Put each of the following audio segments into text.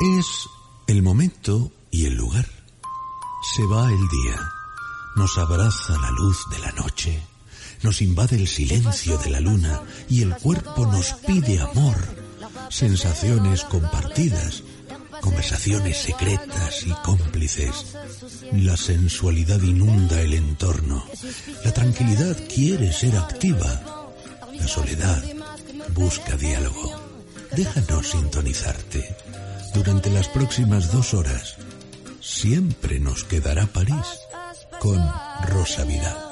Es el momento y el lugar. Se va el día. Nos abraza la luz de la noche. Nos invade el silencio de la luna y el cuerpo nos pide amor. Sensaciones compartidas. Conversaciones secretas y cómplices. La sensualidad inunda el entorno. La tranquilidad quiere ser activa. La soledad busca diálogo. Déjanos sintonizarte. Durante las próximas dos horas, siempre nos quedará París con Rosa Vidal.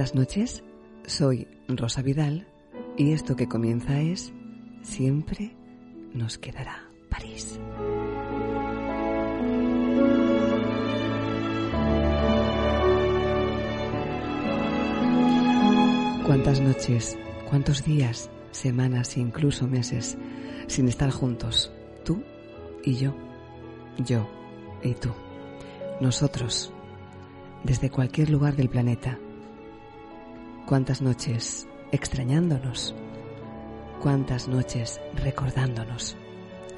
Buenas noches, soy Rosa Vidal y esto que comienza es Siempre nos quedará París. ¿Cuántas noches, cuántos días, semanas e incluso meses sin estar juntos? Tú y yo, yo y tú, nosotros, desde cualquier lugar del planeta cuántas noches extrañándonos, cuántas noches recordándonos.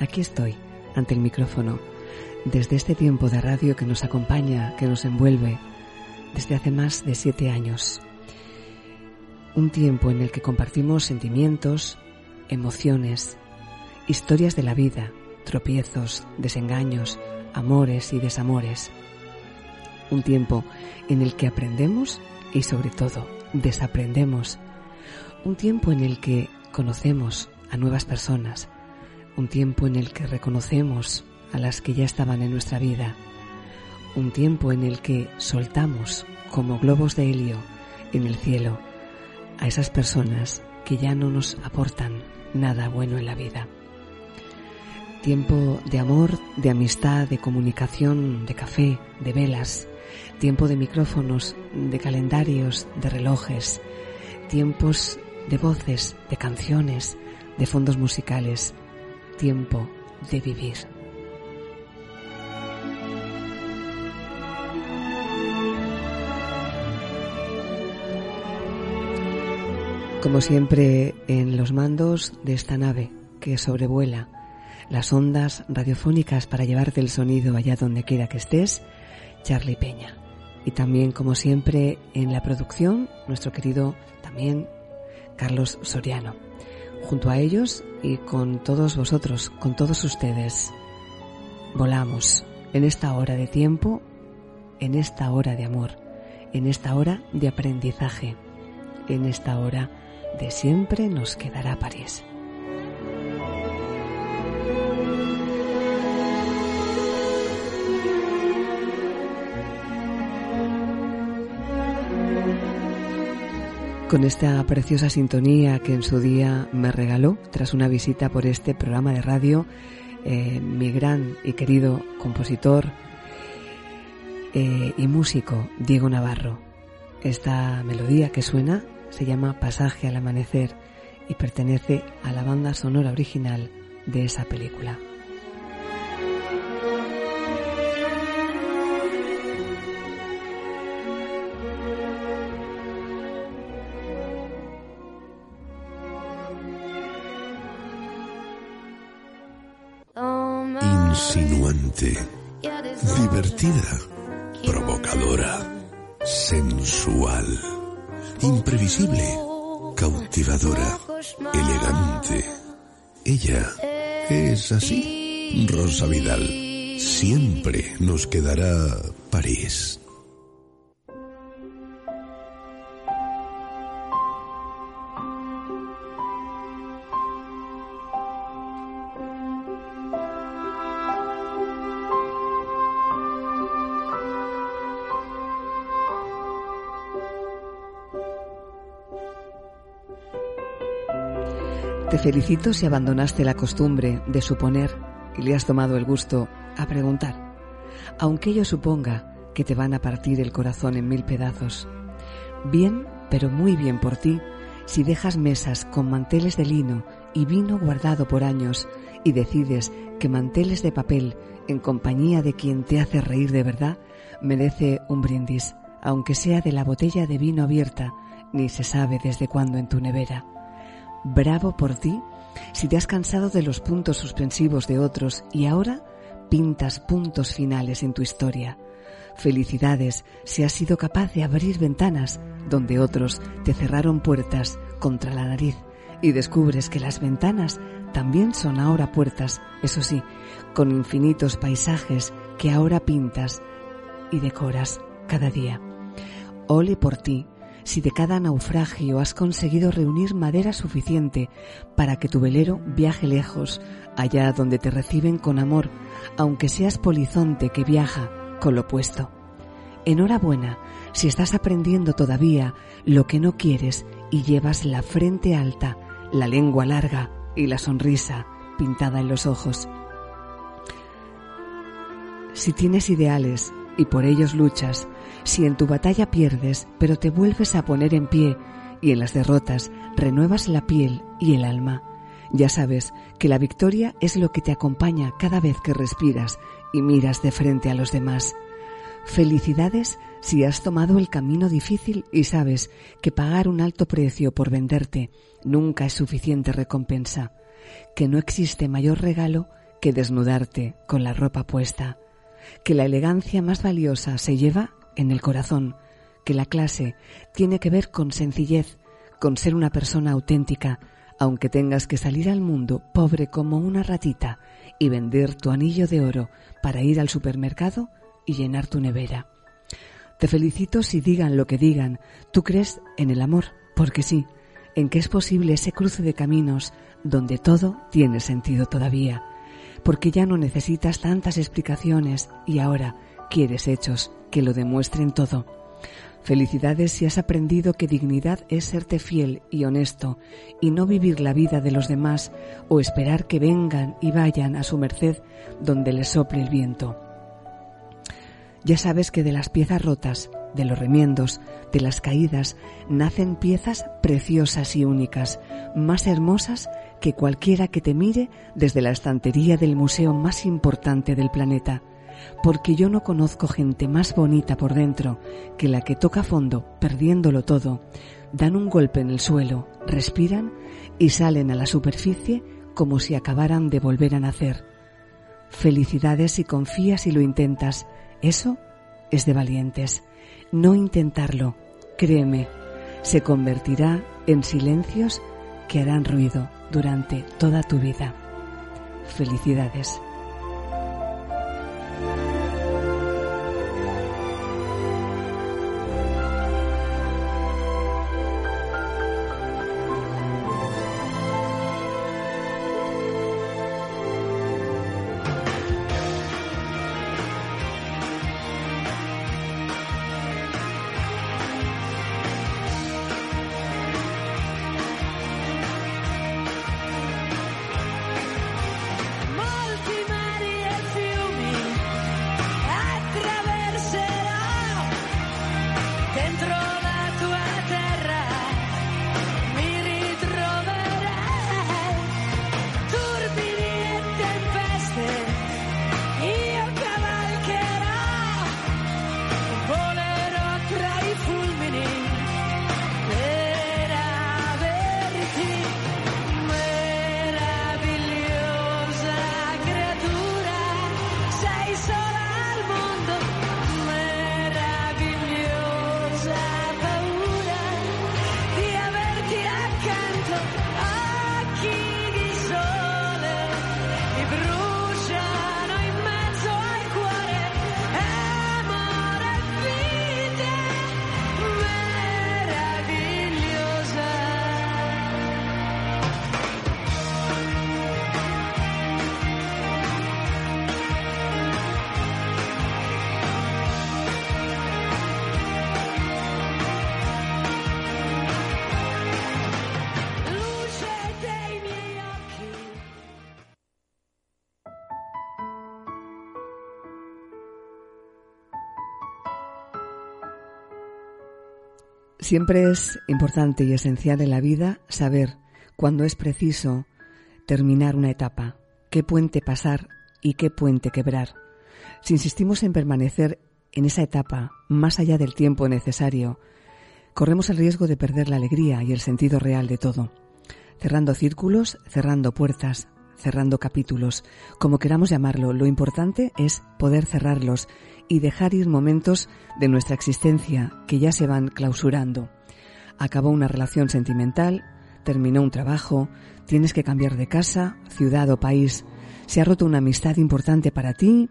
Aquí estoy, ante el micrófono, desde este tiempo de radio que nos acompaña, que nos envuelve, desde hace más de siete años. Un tiempo en el que compartimos sentimientos, emociones, historias de la vida, tropiezos, desengaños, amores y desamores. Un tiempo en el que aprendemos y sobre todo desaprendemos, un tiempo en el que conocemos a nuevas personas, un tiempo en el que reconocemos a las que ya estaban en nuestra vida, un tiempo en el que soltamos como globos de helio en el cielo a esas personas que ya no nos aportan nada bueno en la vida. Tiempo de amor, de amistad, de comunicación, de café, de velas, tiempo de micrófonos, de calendarios, de relojes, tiempos de voces, de canciones, de fondos musicales, tiempo de vivir. Como siempre en los mandos de esta nave que sobrevuela las ondas radiofónicas para llevarte el sonido allá donde quiera que estés, Charlie Peña. Y también, como siempre, en la producción, nuestro querido también Carlos Soriano. Junto a ellos y con todos vosotros, con todos ustedes, volamos en esta hora de tiempo, en esta hora de amor, en esta hora de aprendizaje, en esta hora de siempre nos quedará París. Con esta preciosa sintonía que en su día me regaló tras una visita por este programa de radio eh, mi gran y querido compositor eh, y músico Diego Navarro. Esta melodía que suena se llama Pasaje al Amanecer y pertenece a la banda sonora original de esa película. Divertida, provocadora, sensual, imprevisible, cautivadora, elegante. Ella es así. Rosa Vidal. Siempre nos quedará París. Felicito si abandonaste la costumbre de suponer y le has tomado el gusto a preguntar, aunque ello suponga que te van a partir el corazón en mil pedazos. Bien, pero muy bien por ti, si dejas mesas con manteles de lino y vino guardado por años y decides que manteles de papel en compañía de quien te hace reír de verdad merece un brindis, aunque sea de la botella de vino abierta, ni se sabe desde cuándo en tu nevera. Bravo por ti si te has cansado de los puntos suspensivos de otros y ahora pintas puntos finales en tu historia. Felicidades si has sido capaz de abrir ventanas donde otros te cerraron puertas contra la nariz y descubres que las ventanas también son ahora puertas, eso sí, con infinitos paisajes que ahora pintas y decoras cada día. Ole por ti, si de cada naufragio has conseguido reunir madera suficiente para que tu velero viaje lejos, allá donde te reciben con amor, aunque seas polizonte que viaja con lo opuesto. Enhorabuena si estás aprendiendo todavía lo que no quieres y llevas la frente alta, la lengua larga y la sonrisa pintada en los ojos. Si tienes ideales y por ellos luchas, si en tu batalla pierdes, pero te vuelves a poner en pie y en las derrotas renuevas la piel y el alma, ya sabes que la victoria es lo que te acompaña cada vez que respiras y miras de frente a los demás. Felicidades si has tomado el camino difícil y sabes que pagar un alto precio por venderte nunca es suficiente recompensa, que no existe mayor regalo que desnudarte con la ropa puesta, que la elegancia más valiosa se lleva en el corazón, que la clase tiene que ver con sencillez, con ser una persona auténtica, aunque tengas que salir al mundo pobre como una ratita y vender tu anillo de oro para ir al supermercado y llenar tu nevera. Te felicito si digan lo que digan, tú crees en el amor, porque sí, en que es posible ese cruce de caminos donde todo tiene sentido todavía, porque ya no necesitas tantas explicaciones y ahora quieres hechos que lo demuestren todo. Felicidades si has aprendido que dignidad es serte fiel y honesto y no vivir la vida de los demás o esperar que vengan y vayan a su merced donde les sople el viento. Ya sabes que de las piezas rotas, de los remiendos, de las caídas, nacen piezas preciosas y únicas, más hermosas que cualquiera que te mire desde la estantería del museo más importante del planeta porque yo no conozco gente más bonita por dentro que la que toca fondo, perdiéndolo todo, dan un golpe en el suelo, respiran y salen a la superficie como si acabaran de volver a nacer. Felicidades si confías y lo intentas. Eso es de valientes. No intentarlo, créeme, se convertirá en silencios que harán ruido durante toda tu vida. Felicidades. Siempre es importante y esencial en la vida saber cuándo es preciso terminar una etapa, qué puente pasar y qué puente quebrar. Si insistimos en permanecer en esa etapa más allá del tiempo necesario, corremos el riesgo de perder la alegría y el sentido real de todo, cerrando círculos, cerrando puertas, cerrando capítulos, como queramos llamarlo, lo importante es poder cerrarlos y dejar ir momentos de nuestra existencia que ya se van clausurando. Acabó una relación sentimental, terminó un trabajo, tienes que cambiar de casa, ciudad o país, se ha roto una amistad importante para ti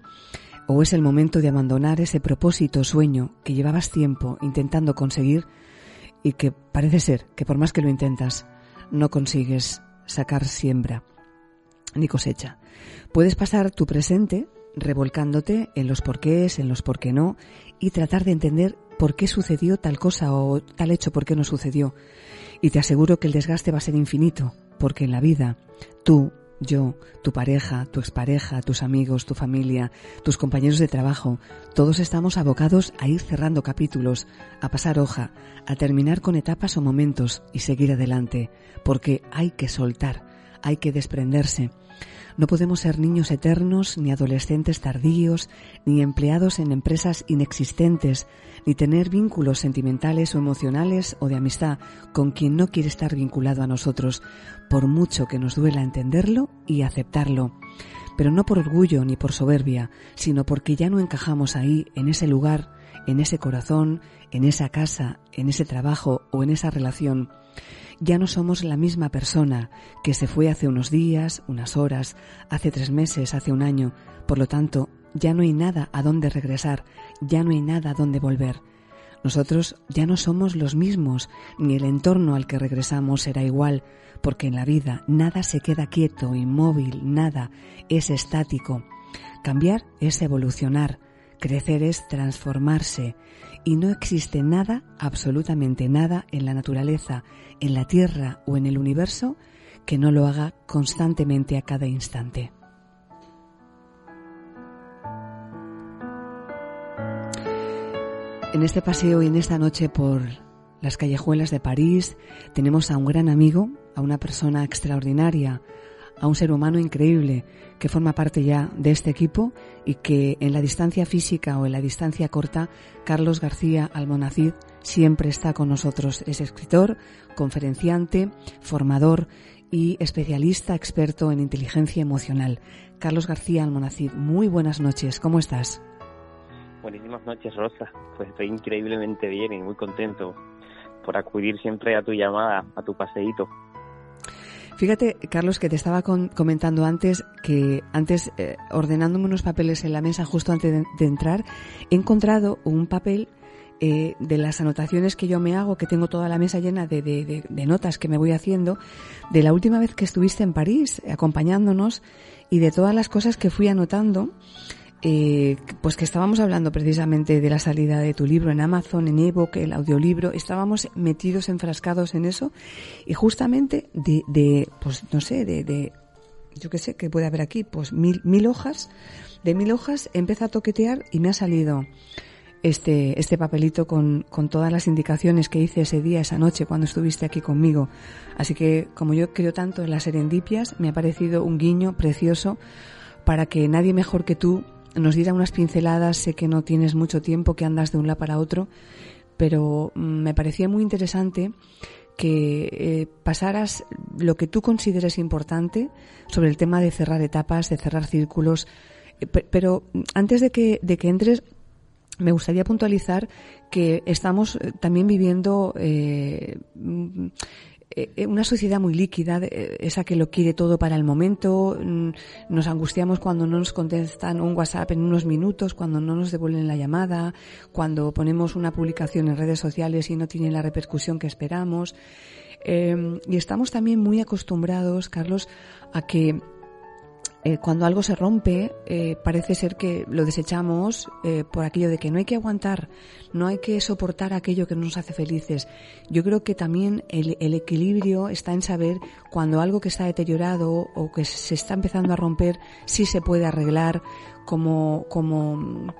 o es el momento de abandonar ese propósito o sueño que llevabas tiempo intentando conseguir y que parece ser que por más que lo intentas, no consigues sacar siembra ni cosecha. Puedes pasar tu presente revolcándote en los porqués, en los por qué no, y tratar de entender por qué sucedió tal cosa o tal hecho, por qué no sucedió. Y te aseguro que el desgaste va a ser infinito, porque en la vida tú, yo, tu pareja, tu expareja, tus amigos, tu familia, tus compañeros de trabajo, todos estamos abocados a ir cerrando capítulos, a pasar hoja, a terminar con etapas o momentos y seguir adelante, porque hay que soltar, hay que desprenderse. No podemos ser niños eternos, ni adolescentes tardíos, ni empleados en empresas inexistentes, ni tener vínculos sentimentales o emocionales o de amistad con quien no quiere estar vinculado a nosotros, por mucho que nos duela entenderlo y aceptarlo. Pero no por orgullo ni por soberbia, sino porque ya no encajamos ahí, en ese lugar, en ese corazón, en esa casa, en ese trabajo o en esa relación ya no somos la misma persona que se fue hace unos días, unas horas, hace tres meses, hace un año. Por lo tanto, ya no hay nada a dónde regresar, ya no hay nada a dónde volver. Nosotros ya no somos los mismos, ni el entorno al que regresamos será igual, porque en la vida nada se queda quieto, inmóvil, nada es estático. Cambiar es evolucionar, crecer es transformarse, y no existe nada, absolutamente nada, en la naturaleza, en la Tierra o en el universo que no lo haga constantemente a cada instante. En este paseo y en esta noche por las callejuelas de París tenemos a un gran amigo, a una persona extraordinaria, a un ser humano increíble que forma parte ya de este equipo y que en la distancia física o en la distancia corta, Carlos García Almonacid siempre está con nosotros. Es escritor, conferenciante, formador y especialista experto en inteligencia emocional. Carlos García Almonacid, muy buenas noches, ¿cómo estás? Buenísimas noches, Rosa. Pues estoy increíblemente bien y muy contento por acudir siempre a tu llamada, a tu paseíto. Fíjate, Carlos, que te estaba comentando antes que antes, eh, ordenándome unos papeles en la mesa justo antes de, entrar, he encontrado un papel eh, de las anotaciones que yo me hago, que tengo toda la mesa llena de, de, notas que me voy haciendo, de la última vez que estuviste en París acompañándonos y de todas las cosas que fui anotando eh, pues que estábamos hablando precisamente de la salida de tu libro en Amazon, en ebook, el audiolibro, estábamos metidos, enfrascados en eso y justamente de, de pues no sé, de, de yo qué sé, que puede haber aquí, pues mil, mil hojas, de mil hojas empieza a toquetear y me ha salido este, este papelito con, con todas las indicaciones que hice ese día, esa noche, cuando estuviste aquí conmigo. Así que, como yo creo tanto en las serendipias, me ha parecido un guiño precioso para que nadie mejor que tú nos diera unas pinceladas. Sé que no tienes mucho tiempo, que andas de un lado para otro, pero mm, me parecía muy interesante que eh, pasaras lo que tú consideres importante sobre el tema de cerrar etapas, de cerrar círculos. Eh, pero antes de que, de que entres, me gustaría puntualizar que estamos eh, también viviendo eh, una sociedad muy líquida, eh, esa que lo quiere todo para el momento, mm, nos angustiamos cuando no nos contestan un WhatsApp en unos minutos, cuando no nos devuelven la llamada, cuando ponemos una publicación en redes sociales y no tiene la repercusión que esperamos. y estamos también muy acostumbrados, Carlos, a que eh, cuando algo se rompe, eh, parece ser que lo desechamos eh, por aquello de que no hay que aguantar, no hay que soportar aquello que no nos hace felices. Yo creo que también el, el, equilibrio está en saber cuando algo que está deteriorado o que se está empezando a romper, sí se puede arreglar como, como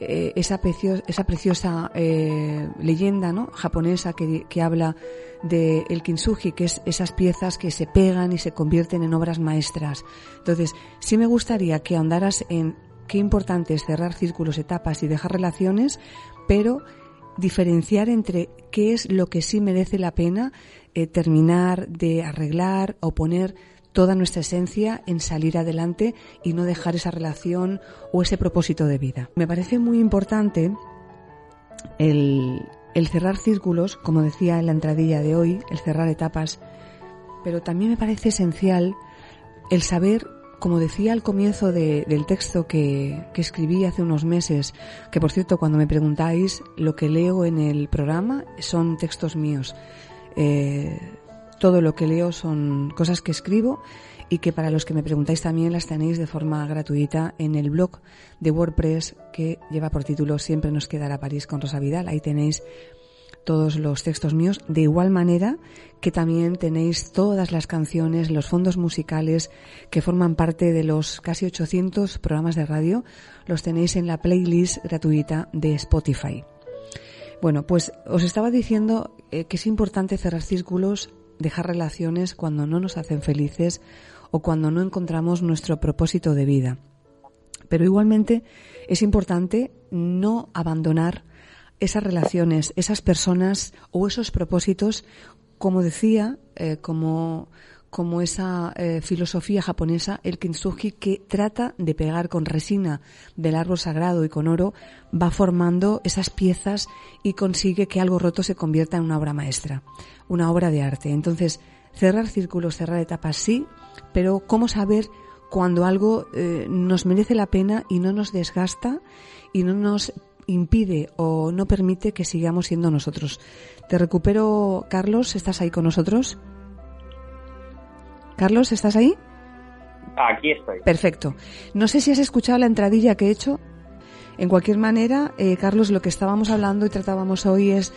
eh, esa, esa preciosa eh, leyenda ¿no? japonesa que, que habla de el kintsugi, que es esas piezas que se pegan y se convierten en obras maestras. Entonces, sí me gustaría que ahondaras en qué importante es cerrar círculos, etapas y dejar relaciones, pero diferenciar entre qué es lo que sí merece la pena eh, terminar de arreglar o poner toda nuestra esencia en salir adelante y no dejar esa relación o ese propósito de vida. Me parece muy importante el, cerrar círculos, como decía en la entradilla de hoy, el cerrar etapas, pero también me parece esencial el saber, como decía al comienzo del texto que, que, escribí hace unos meses, que por cierto cuando me preguntáis lo que leo en el programa son textos míos. Eh, todo lo que leo son cosas que escribo y que para los que me preguntáis también las tenéis de forma gratuita en el blog de WordPress que lleva por título Siempre nos quedará París con Rosa Vidal. Ahí tenéis todos los textos míos, de igual manera que también tenéis todas las canciones, los fondos musicales que forman parte de los casi 800 programas de radio, los tenéis en la playlist gratuita de Spotify. Bueno, pues os estaba diciendo eh, que es importante cerrar círculos dejar relaciones cuando no nos hacen felices o cuando no encontramos nuestro propósito de vida. Pero igualmente es importante no abandonar esas relaciones, esas personas o esos propósitos, como decía, eh, como, como esa eh, filosofía japonesa, el kintsugi, que trata de pegar con resina del árbol sagrado y con oro, va formando esas piezas y consigue que algo roto se convierta en una obra maestra, una obra de arte. Entonces, cerrar círculos, cerrar etapas sí, pero ¿cómo saber cuando algo eh, nos merece la pena y no nos desgasta y no nos impide o no permite que sigamos siendo nosotros? Te recupero, Carlos, ¿estás ahí con nosotros? Carlos, ¿estás ahí? Aquí estoy. Perfecto. No sé si has escuchado la entradilla que he hecho. En cualquier manera, eh, Carlos, lo que estábamos hablando y tratábamos hoy es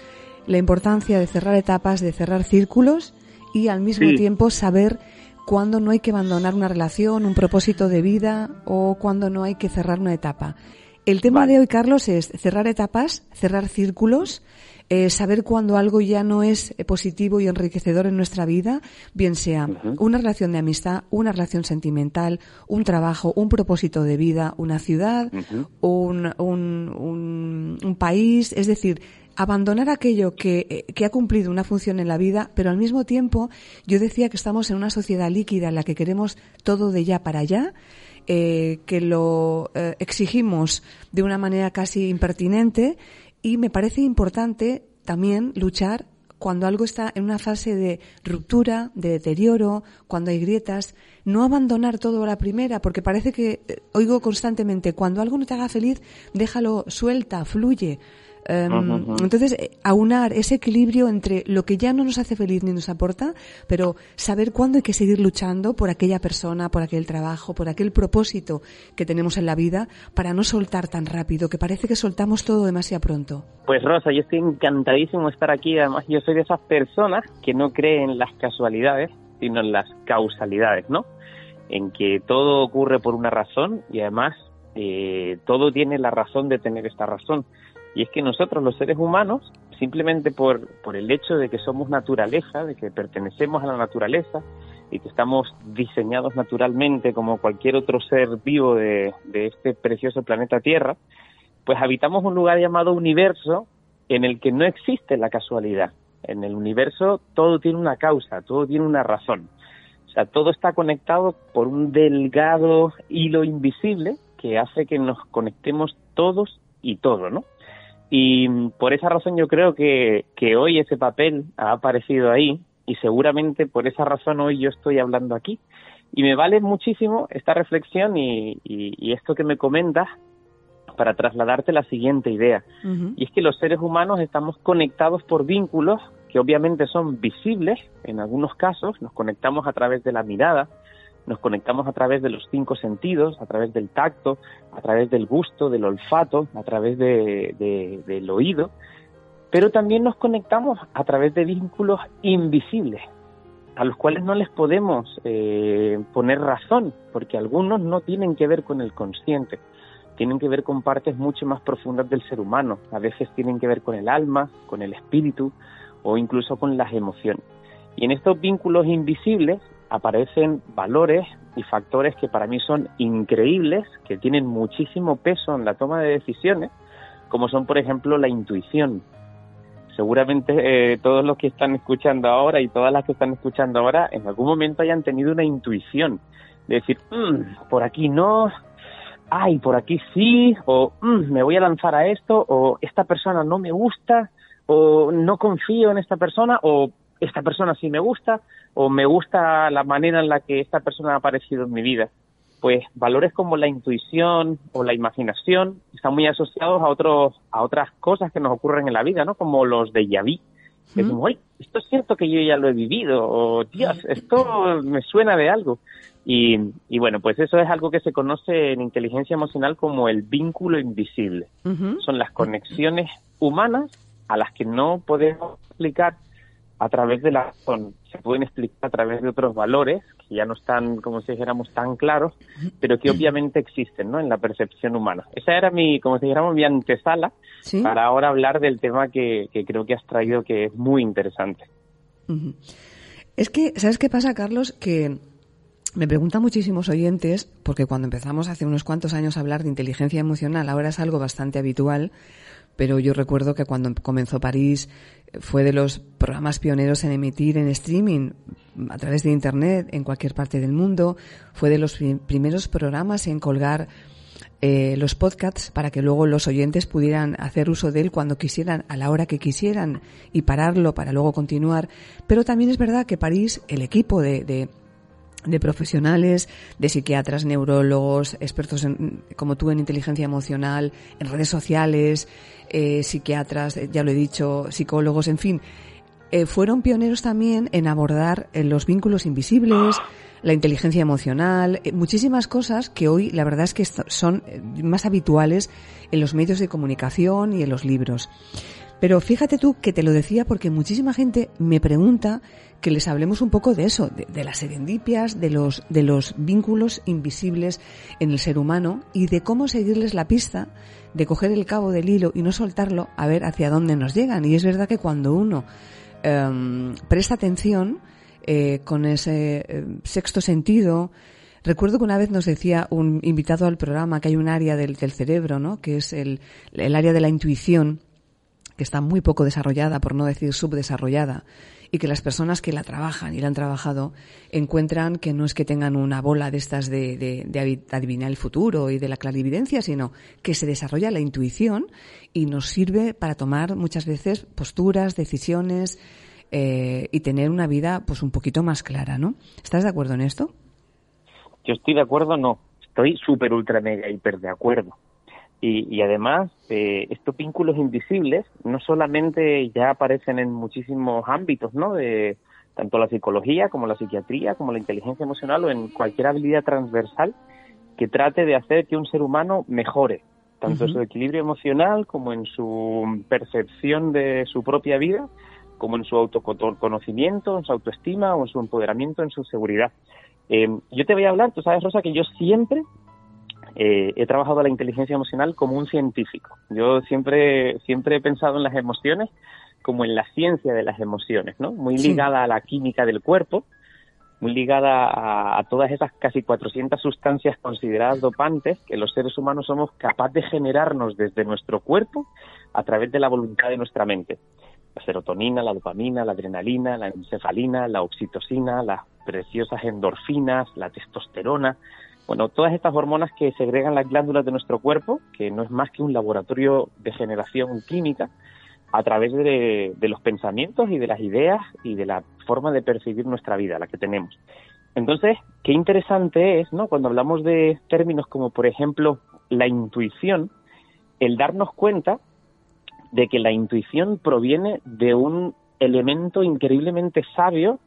la importancia de cerrar etapas, de cerrar círculos y al mismo tiempo saber cuándo no hay que abandonar una relación, un propósito de vida o cuándo no hay que cerrar una etapa. El tema de hoy, Carlos, es cerrar etapas, cerrar círculos eh, saber cuando algo ya no es eh, positivo y enriquecedor en nuestra vida, bien sea una relación de amistad, una relación sentimental, un trabajo, un propósito de vida, una ciudad, un, un, un, país, es decir, abandonar aquello que, eh, que, ha cumplido una función en la vida, pero al mismo tiempo yo decía que estamos en una sociedad líquida en la que queremos todo de ya para allá, eh, que lo exigimos de una manera casi impertinente y me parece importante también luchar cuando algo está en una fase de ruptura, de deterioro, cuando hay grietas, no abandonar todo a la primera, porque parece que eh, oigo constantemente, cuando algo no te haga feliz, déjalo, suelta, fluye. Em, entonces, eh, aunar ese equilibrio entre lo que ya no nos hace feliz ni nos aporta, pero saber cuándo hay que seguir luchando por aquella persona, por aquel trabajo, por aquel propósito que tenemos en la vida, para no soltar tan rápido, que parece que soltamos todo demasiado pronto. Pues Rosa, yo estoy encantadísimo de estar aquí. Además, yo soy de esas personas que no creen en las casualidades, sino en las causalidades, ¿no? En que todo ocurre por una razón y además eh, todo tiene la razón de tener esta razón. Y es que nosotros los seres humanos, simplemente por, por el hecho de que somos naturaleza, de que pertenecemos a la naturaleza y que estamos diseñados naturalmente como cualquier otro ser vivo de, de este precioso planeta Tierra, pues habitamos un lugar llamado universo en el que no existe la casualidad. En el universo todo tiene una causa, todo tiene una razón. O sea, todo está conectado por un delgado hilo invisible que hace que nos conectemos todos y todo, ¿no? Y por esa razón yo creo que, que hoy ese papel ha aparecido ahí y seguramente por esa razón hoy yo estoy hablando aquí. Y me vale muchísimo esta reflexión y, y, esto que me comentas para trasladarte la siguiente idea. Y es que los seres humanos estamos conectados por vínculos que obviamente son visibles en algunos casos, nos conectamos a través de la mirada, nos conectamos a través de los cinco sentidos, a través del tacto, a través del gusto, del olfato, a través de, del oído, pero también nos conectamos a través de vínculos invisibles, a los cuales no les podemos eh, poner razón, porque algunos no tienen que ver con el consciente. tienen que ver con partes mucho más profundas del ser humano. A veces tienen que ver con el alma, con el espíritu o incluso con las emociones. Y en estos vínculos invisibles aparecen valores y factores que para mí son increíbles, que tienen muchísimo peso en la toma de decisiones, como son, por ejemplo, la intuición. Seguramente eh, todos los que están escuchando ahora y todas las que están escuchando ahora en algún momento hayan tenido una intuición de decir, mm, por aquí no, ay, por aquí sí, o mm, me voy a lanzar a esto, o esta persona no me gusta, o no confío en esta persona, o esta persona sí me gusta, o me gusta la manera en la que esta persona ha aparecido en mi vida. Pues valores como la intuición o la imaginación están muy asociados a otros, a otras cosas que nos ocurren en la vida, ¿no? Como los de Yaví. Que decimos, esto es cierto que yo ya lo he vivido, o Dios, esto me suena de algo. Y, y, bueno, pues eso es algo que se conoce en inteligencia emocional como el vínculo invisible. Son las conexiones humanas a las que no podemos explicar a través de la razón. Se pueden explicar a través de otros valores que ya no están, como si dijéramos, tan claros, pero que obviamente existen ¿no? en la percepción humana. Esa era mi, como si dijéramos, mi antesala para ahora hablar del tema que, que, creo que has traído, que es muy interesante. Es que, ¿sabes qué pasa, Carlos? Que me preguntan muchísimos oyentes, porque cuando empezamos hace unos cuantos años a hablar de inteligencia emocional, ahora es algo bastante habitual, pero yo recuerdo que cuando comenzó París fue de los programas pioneros en emitir en streaming a través de Internet en cualquier parte del mundo, fue de los primeros programas en colgar eh, los podcasts para que luego los oyentes pudieran hacer uso de él cuando quisieran, a la hora que quisieran y pararlo para luego continuar. Pero también es verdad que París, el equipo de de profesionales, de psiquiatras, neurólogos, expertos como tú en inteligencia emocional, en redes sociales, eh, psiquiatras, eh, ya lo he dicho, psicólogos, en fin, eh, fueron pioneros también en abordar los vínculos invisibles, la inteligencia emocional, muchísimas cosas que hoy la verdad es que son más habituales en los medios de comunicación y en los libros. Pero fíjate tú que te lo decía porque muchísima gente me pregunta que les hablemos un poco de eso, de, las serendipias, de los, de los vínculos invisibles en el ser humano y de cómo seguirles la pista, de coger el cabo del hilo y no soltarlo a ver hacia dónde nos llegan. Y es verdad que cuando uno em, presta atención eh, con ese eh, sexto sentido, Recuerdo que una vez nos decía un invitado al programa que hay un área del, del cerebro, ¿no? Que es el, el área de la intuición, que está muy poco desarrollada, por no decir subdesarrollada, y que las personas que la trabajan y la han trabajado encuentran que no es que tengan una bola de estas de, de, adivinar el futuro y de la clarividencia, sino que se desarrolla la intuición y nos sirve para tomar muchas veces posturas, decisiones eh, y tener una vida pues un poquito más clara, ¿no? ¿Estás de acuerdo en esto? Yo estoy de acuerdo, no. Estoy súper, ultra, mega, hiper de acuerdo. Y, además, eh, estos vínculos invisibles no solamente ya aparecen en muchísimos ámbitos, ¿no? De tanto la psicología como la psiquiatría, como la inteligencia emocional o en cualquier habilidad transversal que trate de hacer que un ser humano mejore, tanto en su equilibrio emocional como en su percepción de su propia vida, como en su autoconocimiento, en su autoestima o en su empoderamiento, en su seguridad. Eh, yo te voy a hablar, tú sabes, Rosa, que yo siempre eh, he trabajado la inteligencia emocional como un científico. Yo siempre, siempre he pensado en las emociones como en la ciencia de las emociones, ¿no? Muy ligada a la química del cuerpo, muy ligada a, todas esas casi 400 sustancias consideradas dopantes que los seres humanos somos capaces de generarnos desde nuestro cuerpo a través de la voluntad de nuestra mente. La serotonina, la dopamina, la adrenalina, la encefalina, la oxitocina, las preciosas endorfinas, la testosterona, bueno, todas estas hormonas que segregan las glándulas de nuestro cuerpo, que no es más que un laboratorio de generación química, a través de, los pensamientos y de las ideas y de la forma de percibir nuestra vida, la que tenemos. Entonces, qué interesante es, ¿no? Cuando hablamos de términos como, por ejemplo, la intuición, el darnos cuenta de que la intuición proviene de un elemento increíblemente sabio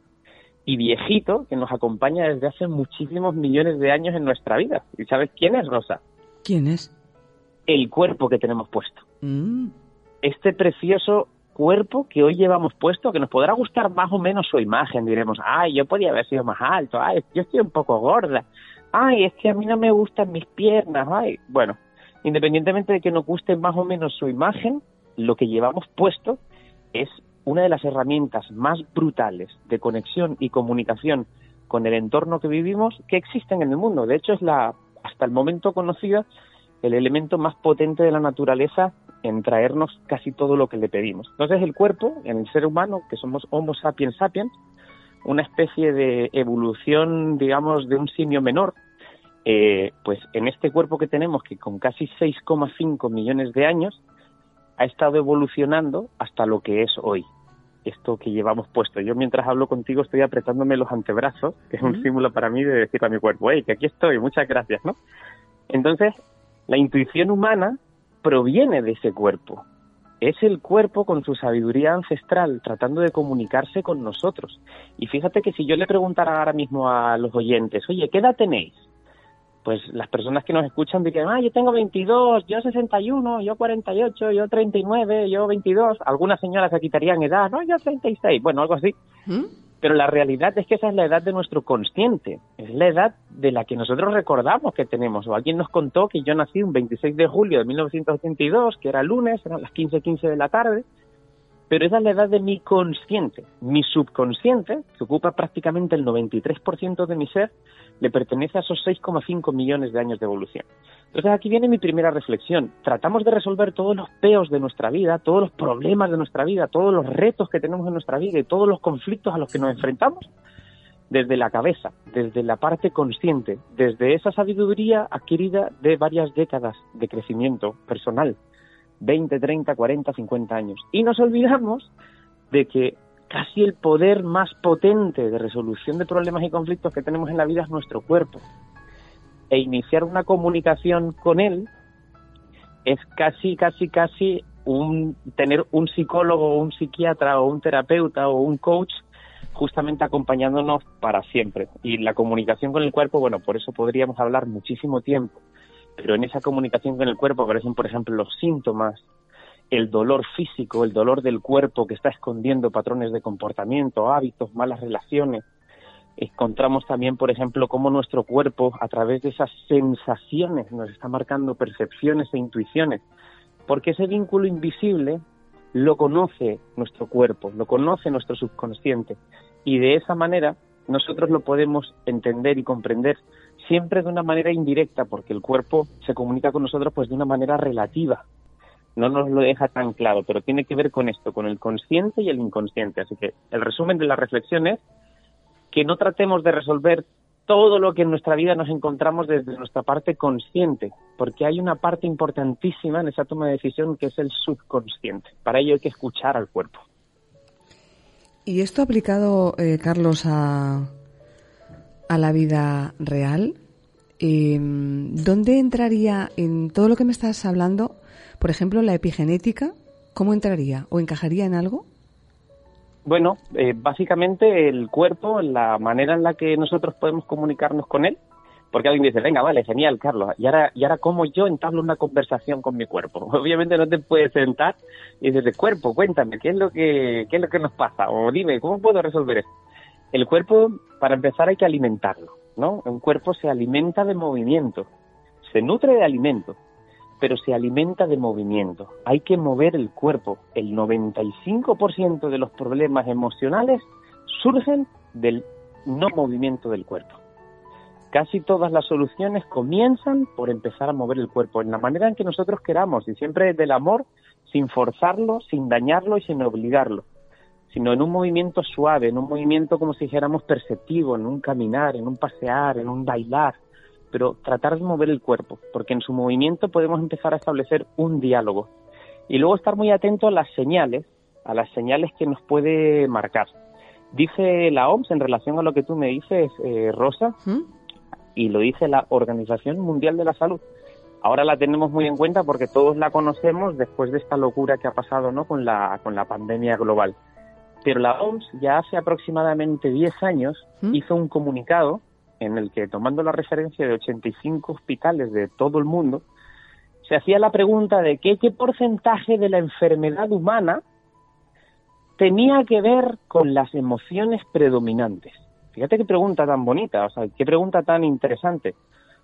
y viejito que nos acompaña desde hace muchísimos millones de años en nuestra vida. ¿Y sabes quién es, Rosa? ¿Quién es? El cuerpo que tenemos puesto. Mm. Este precioso cuerpo que hoy llevamos puesto, que nos podrá gustar más o menos su imagen, diremos, ay, yo podía haber sido más alto, ay, yo estoy un poco gorda, ay, es que a mí no me gustan mis piernas, ay, bueno, independientemente de que nos guste más o menos su imagen, lo que llevamos puesto es una de las herramientas más brutales de conexión y comunicación con el entorno que vivimos que existen en el mundo. De hecho, es la, hasta el momento conocida, el elemento más potente de la naturaleza en traernos casi todo lo que le pedimos. Entonces, el cuerpo, en el ser humano, que somos Homo sapiens sapiens, una especie de evolución, digamos, de un simio menor, eh, pues en este cuerpo que tenemos, que con casi 6,5 millones de años, ha estado evolucionando hasta lo que es hoy. Esto que llevamos puesto. Yo mientras hablo contigo estoy apretándome los antebrazos, que es un símbolo para mí de decir a mi cuerpo, hey, que aquí estoy, muchas gracias, ¿no? Entonces, la intuición humana proviene de ese cuerpo. Es el cuerpo con su sabiduría ancestral tratando de comunicarse con nosotros. Y fíjate que si yo le preguntara ahora mismo a los oyentes, oye, ¿qué edad tenéis? Pues las personas que nos escuchan dirían, ah, yo tengo 22, yo 61, yo 48, yo 39, yo 22. Algunas señoras se quitarían edad, no, yo 36, bueno, algo así. ¿Mm? Pero la realidad es que esa es la edad de nuestro consciente, es la edad de la que nosotros recordamos que tenemos. O alguien nos contó que yo nací un 26 de julio de 1982, que era lunes, eran las 15.15 15 de la tarde, pero esa es la edad de mi consciente. Mi subconsciente, que ocupa prácticamente el 93% de mi ser, le pertenece a esos 6,5 millones de años de evolución. Entonces aquí viene mi primera reflexión. Tratamos de resolver todos los peos de nuestra vida, todos los problemas de nuestra vida, todos los retos que tenemos en nuestra vida y todos los conflictos a los que nos enfrentamos desde la cabeza, desde la parte consciente, desde esa sabiduría adquirida de varias décadas de crecimiento personal, 20, 30, 40, 50 años. Y nos olvidamos de que casi el poder más potente de resolución de problemas y conflictos que tenemos en la vida es nuestro cuerpo. E iniciar una comunicación con él es casi, casi, casi un, tener un psicólogo, un psiquiatra o un terapeuta o un coach justamente acompañándonos para siempre. Y la comunicación con el cuerpo, bueno, por eso podríamos hablar muchísimo tiempo pero en esa comunicación con el cuerpo aparecen, por ejemplo, los síntomas, el dolor físico, el dolor del cuerpo que está escondiendo patrones de comportamiento, hábitos, malas relaciones. Encontramos también, por ejemplo, cómo nuestro cuerpo, a través de esas sensaciones, nos está marcando percepciones e intuiciones, porque ese vínculo invisible lo conoce nuestro cuerpo, lo conoce nuestro subconsciente, y de esa manera nosotros lo podemos entender y comprender siempre de una manera indirecta, porque el cuerpo se comunica con nosotros pues de una manera relativa. No nos lo deja tan claro, pero tiene que ver con esto, con el consciente y el inconsciente. Así que el resumen de la reflexión es que no tratemos de resolver todo lo que en nuestra vida nos encontramos desde nuestra parte consciente, porque hay una parte importantísima en esa toma de decisión que es el subconsciente. Para ello hay que escuchar al cuerpo. ¿Y esto aplicado, eh, Carlos, a, a la vida real, em, ¿dónde entraría en todo lo que me estás hablando, por ejemplo, la epigenética? ¿Cómo entraría o encajaría en algo? Bueno, eh, básicamente el cuerpo, la manera en la que nosotros podemos comunicarnos con él, porque alguien dice, venga, vale, genial, Carlos, y ahora, y ahora cómo yo entablo una conversación con mi cuerpo. Obviamente no te puedes sentar y decirle, cuerpo, cuéntame, ¿qué es lo que, qué es lo que nos pasa? O dime, ¿cómo puedo resolver esto? El cuerpo, para empezar, hay que alimentarlo, ¿no? Un cuerpo se alimenta de movimiento, se nutre de alimento, pero se alimenta de movimiento. Hay que mover el cuerpo. El 95% de los problemas emocionales surgen del no movimiento del cuerpo. Casi todas las soluciones comienzan por empezar a mover el cuerpo en la manera en que nosotros queramos y siempre del amor, sin forzarlo, sin dañarlo y sin obligarlo sino en un movimiento suave, en un movimiento como si dijéramos perceptivo, en un caminar, en un pasear, en un bailar, pero tratar de mover el cuerpo, porque en su movimiento podemos empezar a establecer un diálogo. Y luego estar muy atento a las señales, a las señales que nos puede marcar. Dice la OMS en relación a lo que tú me dices, eh, Rosa, ¿Mm? y lo dice la Organización Mundial de la Salud. Ahora la tenemos muy en cuenta porque todos la conocemos después de esta locura que ha pasado ¿no? con, la, con la pandemia global. Pero la OMS ya hace aproximadamente 10 años ¿Mm? hizo un comunicado en el que, tomando la referencia de 85 hospitales de todo el mundo, se hacía la pregunta de qué, qué porcentaje de la enfermedad humana tenía que ver con las emociones predominantes. Fíjate qué pregunta tan bonita, o sea, qué pregunta tan interesante.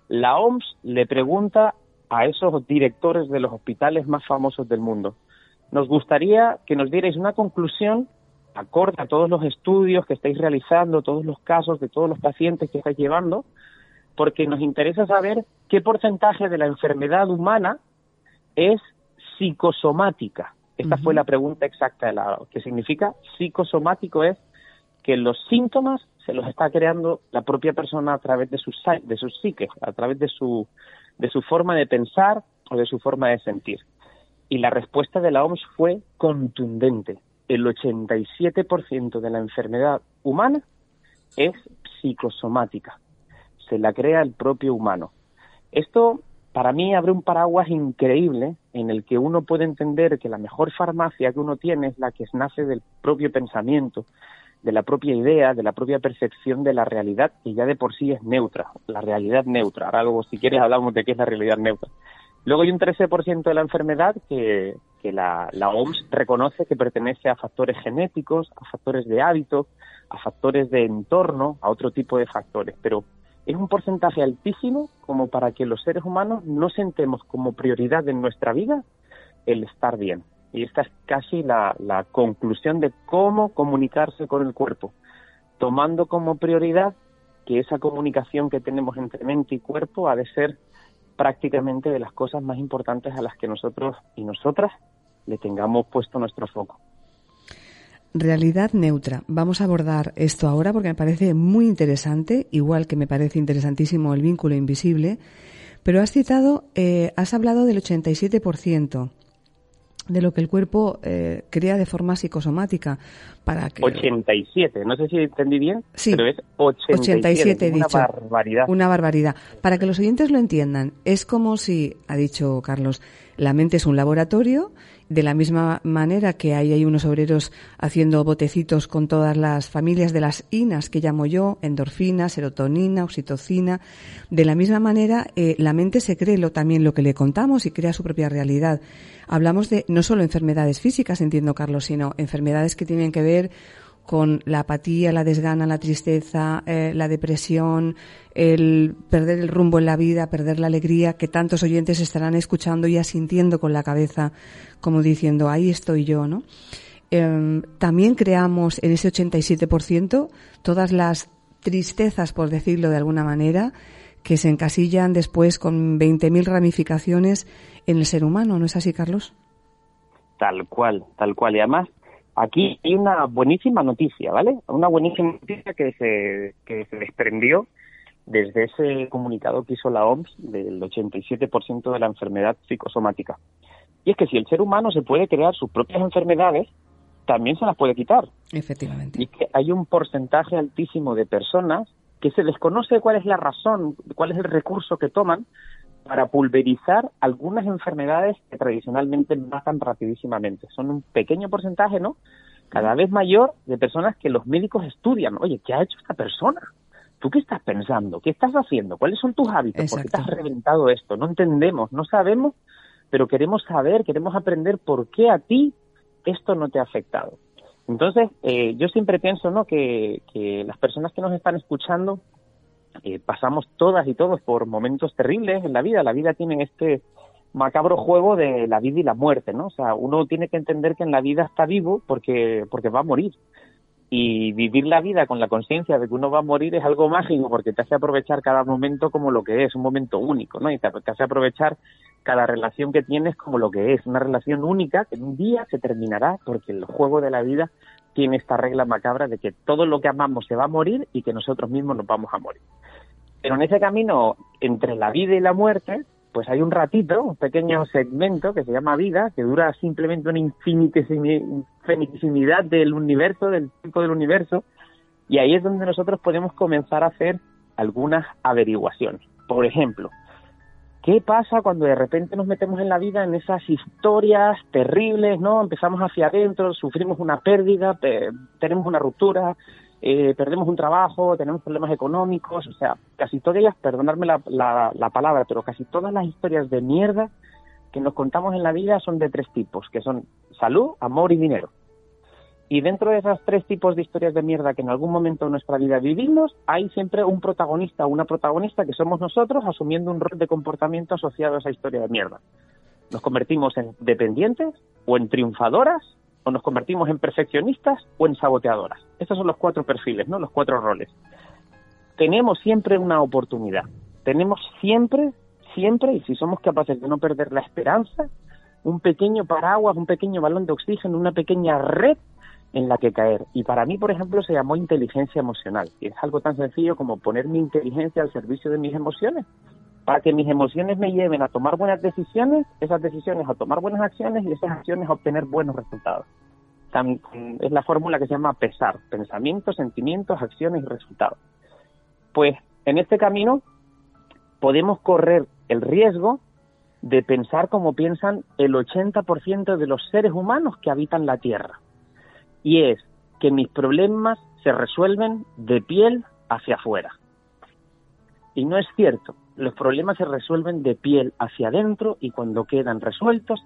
La OMS le pregunta a esos directores de los hospitales más famosos del mundo. Nos gustaría que nos dierais una conclusión acorde a todos los estudios que estáis realizando, todos los casos de todos los pacientes que estáis llevando, porque nos interesa saber qué porcentaje de la enfermedad humana es psicosomática. Esta fue la pregunta exacta de la que significa psicosomático es que los síntomas se los está creando la propia persona a través de sus de sus psiques, a través de su de su forma de pensar o de su forma de sentir. Y la respuesta de la OMS fue contundente. El 87% de la enfermedad humana es psicosomática. Se la crea el propio humano. Esto para mí abre un paraguas increíble en el que uno puede entender que la mejor farmacia que uno tiene es la que nace del propio pensamiento, de la propia idea, de la propia percepción de la realidad, que ya de por sí es neutra, la realidad neutra. Ahora si quieres, hablamos de qué es la realidad neutra. Luego hay un 13% de la enfermedad que, que la, OMS reconoce que pertenece a factores genéticos, a factores de hábito, a factores de entorno, a otro tipo de factores. Pero es un porcentaje altísimo como para que los seres humanos no sentemos como prioridad en nuestra vida el estar bien. Y esta es casi la, conclusión de cómo comunicarse con el cuerpo, tomando como prioridad que esa comunicación que tenemos entre mente y cuerpo ha de ser prácticamente de las cosas más importantes a las que nosotros y nosotras le tengamos puesto nuestro foco. Realidad neutra. Vamos a abordar esto ahora porque me parece muy interesante, igual que me parece interesantísimo el vínculo invisible. Pero has citado, eh, has hablado del 87% de lo que el cuerpo eh, crea de forma psicosomática para que 87 no sé si entendí bien sí, pero es 87, una barbaridad una barbaridad para que los oyentes lo entiendan es como si ha dicho Carlos la mente es un laboratorio de la misma manera que ahí hay unos obreros haciendo botecitos con todas las familias de las inas que llamo yo, endorfina, serotonina, oxitocina, de la misma manera eh, la mente se cree lo, también lo que le contamos y crea su propia realidad. Hablamos de no solo enfermedades físicas, entiendo Carlos, sino enfermedades que tienen que ver con la apatía, la desgana, la tristeza, eh, la depresión, el perder el rumbo en la vida, perder la alegría, que tantos oyentes estarán escuchando y asintiendo con la cabeza, como diciendo, ahí estoy yo, ¿no? Em, también creamos en ese 87% todas las tristezas, por decirlo de alguna manera, que se encasillan después con 20.000 ramificaciones en el ser humano, ¿no es así, Carlos? Tal cual, tal cual. Y además, Aquí hay una buenísima noticia, ¿vale? Una buenísima noticia que se, que se desprendió desde ese comunicado que hizo la OMS del 87% de la enfermedad psicosomática. Y es que si el ser humano se puede crear sus propias enfermedades, también se las puede quitar. Efectivamente. Y que hay un porcentaje altísimo de personas que se desconoce cuál es la razón, cuál es el recurso que toman para pulverizar algunas enfermedades que tradicionalmente matan rapidísimamente. Son un pequeño porcentaje, ¿no? Cada vez mayor de personas que los médicos estudian. Oye, ¿qué ha hecho esta persona? ¿Tú qué estás pensando? ¿Qué estás haciendo? ¿Cuáles son tus hábitos? ¿Por qué te has reventado esto? No entendemos, no sabemos, pero queremos saber, queremos aprender por qué a ti esto no te ha afectado. Entonces, eh, yo siempre pienso ¿no? que, que las personas que nos están escuchando eh, pasamos todas y todos por momentos terribles en la vida. La vida tiene este macabro juego de la vida y la muerte, ¿no? O sea, uno tiene que entender que en la vida está vivo porque, porque va a morir. Y vivir la vida con la conciencia de que uno va a morir es algo mágico porque te hace aprovechar cada momento como lo que es, un momento único, ¿no? Y te, hace aprovechar cada relación que tienes como lo que es, una relación única que un día se terminará porque el juego de la vida tiene esta regla macabra de que todo lo que amamos se va a morir y que nosotros mismos nos vamos a morir. Pero en ese camino entre la vida y la muerte, pues hay un ratito, un pequeño segmento que se llama vida, que dura simplemente una infinitimidad del universo, del tiempo del universo, y ahí es donde nosotros podemos comenzar a hacer algunas averiguaciones. Por ejemplo, ¿Qué pasa cuando de repente nos metemos en la vida en esas historias terribles, ¿no? Empezamos hacia adentro, sufrimos una pérdida, tenemos una ruptura, eh, perdemos un trabajo, tenemos problemas económicos, o sea, casi todas ellas, perdonadme la, la, palabra, pero casi todas las historias de mierda que nos contamos en la vida son de tres tipos, que son salud, amor y dinero. Y dentro de esos tres tipos de historias de mierda que en algún momento de nuestra vida vivimos, hay siempre un protagonista o una protagonista que somos nosotros asumiendo un rol de comportamiento asociado a esa historia de mierda. Nos convertimos en dependientes o en triunfadoras o nos convertimos en perfeccionistas o en saboteadoras. Estos son los cuatro perfiles, ¿no? Los cuatro roles. Tenemos siempre una oportunidad. Tenemos siempre, siempre, y si somos capaces de no perder la esperanza, un pequeño paraguas, un pequeño balón de oxígeno, una pequeña red en la que caer. Y para mí, por ejemplo, se llamó inteligencia emocional. Y es algo tan sencillo como poner mi inteligencia al servicio de mis emociones. Para que mis emociones me lleven a tomar buenas decisiones, esas decisiones a tomar buenas acciones y esas acciones a obtener buenos resultados. Es la fórmula que se llama pesar, pensamientos, sentimientos, acciones y resultados. Pues en este camino podemos correr el riesgo de pensar como piensan el 80% de los seres humanos que habitan la Tierra. Y es que mis problemas se resuelven de piel hacia afuera. Y no es cierto, los problemas se resuelven de piel hacia adentro y cuando quedan resueltos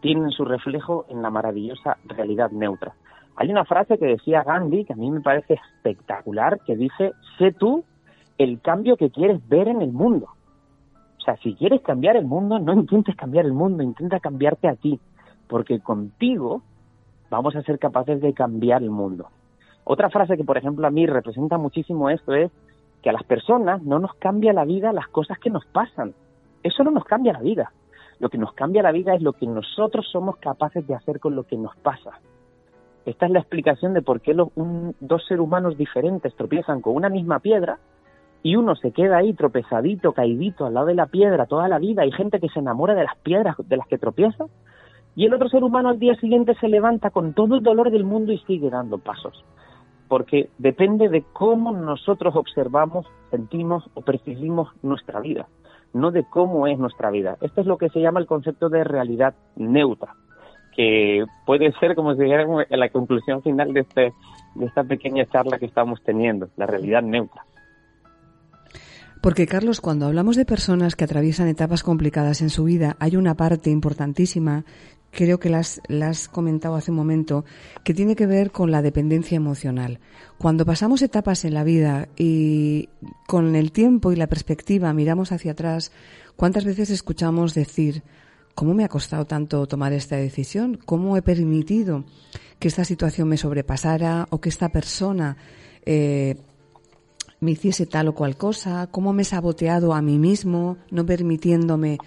tienen su reflejo en la maravillosa realidad neutra. Hay una frase que decía Gandhi que a mí me parece espectacular, que dice, sé tú el cambio que quieres ver en el mundo si quieres cambiar el mundo, no intentes cambiar el mundo, intenta cambiarte a ti, porque contigo vamos a ser capaces de cambiar el mundo. Otra frase que, por ejemplo, a mí representa muchísimo esto es que a las personas no nos cambia la vida las cosas que nos pasan. Eso no nos cambia la vida. Lo que nos cambia la vida es lo que nosotros somos capaces de hacer con lo que nos pasa. Esta es la explicación de por qué los, dos seres humanos diferentes tropiezan con una misma piedra y uno se queda ahí tropezadito, caidito al lado de la piedra toda la vida, hay gente que se enamora de las piedras de las que tropieza, y el otro ser humano al día siguiente se levanta con todo el dolor del mundo y sigue dando pasos. Porque depende de cómo nosotros observamos, sentimos o percibimos nuestra vida, no de cómo es nuestra vida. Esto es lo que se llama el concepto de realidad neutra, que puede ser, como se dijera, la conclusión final de, este, de esta pequeña charla que estamos teniendo, la realidad neutra. Porque, Carlos, cuando hablamos de personas que atraviesan etapas complicadas en su vida, hay una parte importantísima, creo que las has comentado hace un momento, que tiene que ver con la dependencia emocional. Cuando pasamos etapas en la vida y con el tiempo y la perspectiva miramos hacia atrás, ¿cuántas veces escuchamos decir, ¿cómo me ha costado tanto tomar esta decisión? ¿Cómo he permitido que esta situación me sobrepasara o que esta persona eh, me hiciese tal o cual cosa, cómo me he saboteado a mí mismo, no permitiéndome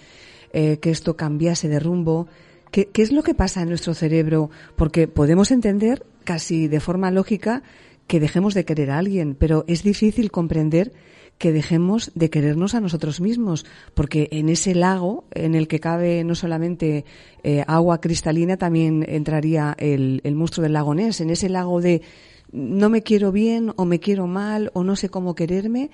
eh, que esto cambiase de rumbo. ¿Qué, ¿Qué es lo que pasa en nuestro cerebro? Porque podemos entender casi de forma lógica que dejemos de querer a alguien, pero es difícil comprender que dejemos de querernos a nosotros mismos, porque en ese lago en el que cabe no solamente eh, agua cristalina, también entraría el, el monstruo del lago Ness, en ese lago de no me quiero bien o me quiero mal o no sé cómo quererme,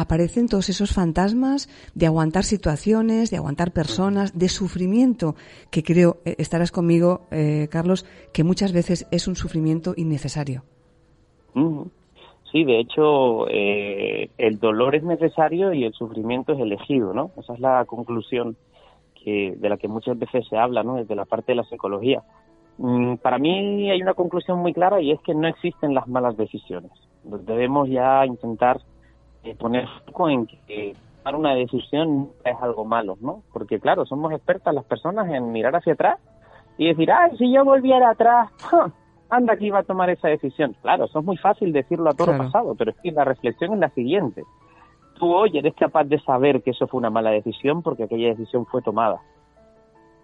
aparecen todos esos fantasmas de aguantar situaciones, de aguantar personas, de sufrimiento, que creo, eh, estarás conmigo, eh, Carlos, que muchas veces es un sufrimiento innecesario. Sí, de hecho, eh, el dolor es necesario y el sufrimiento es elegido, ¿no? Esa es la conclusión de la que muchas veces se habla, ¿no? Desde la parte de la psicología. Mm, para mí hay una conclusión muy clara y es que no existen las malas decisiones. Debemos ya intentar poner foco en que tomar una decisión es algo malo, ¿no? Porque claro, somos expertas las personas en mirar hacia atrás y decir, ay, si yo volviera atrás, anda que iba a tomar esa decisión. Claro, eso es muy fácil decirlo a todo pasado, pero es que la reflexión es la siguiente. Tú hoy eres capaz de saber que eso fue una mala decisión porque aquella decisión fue tomada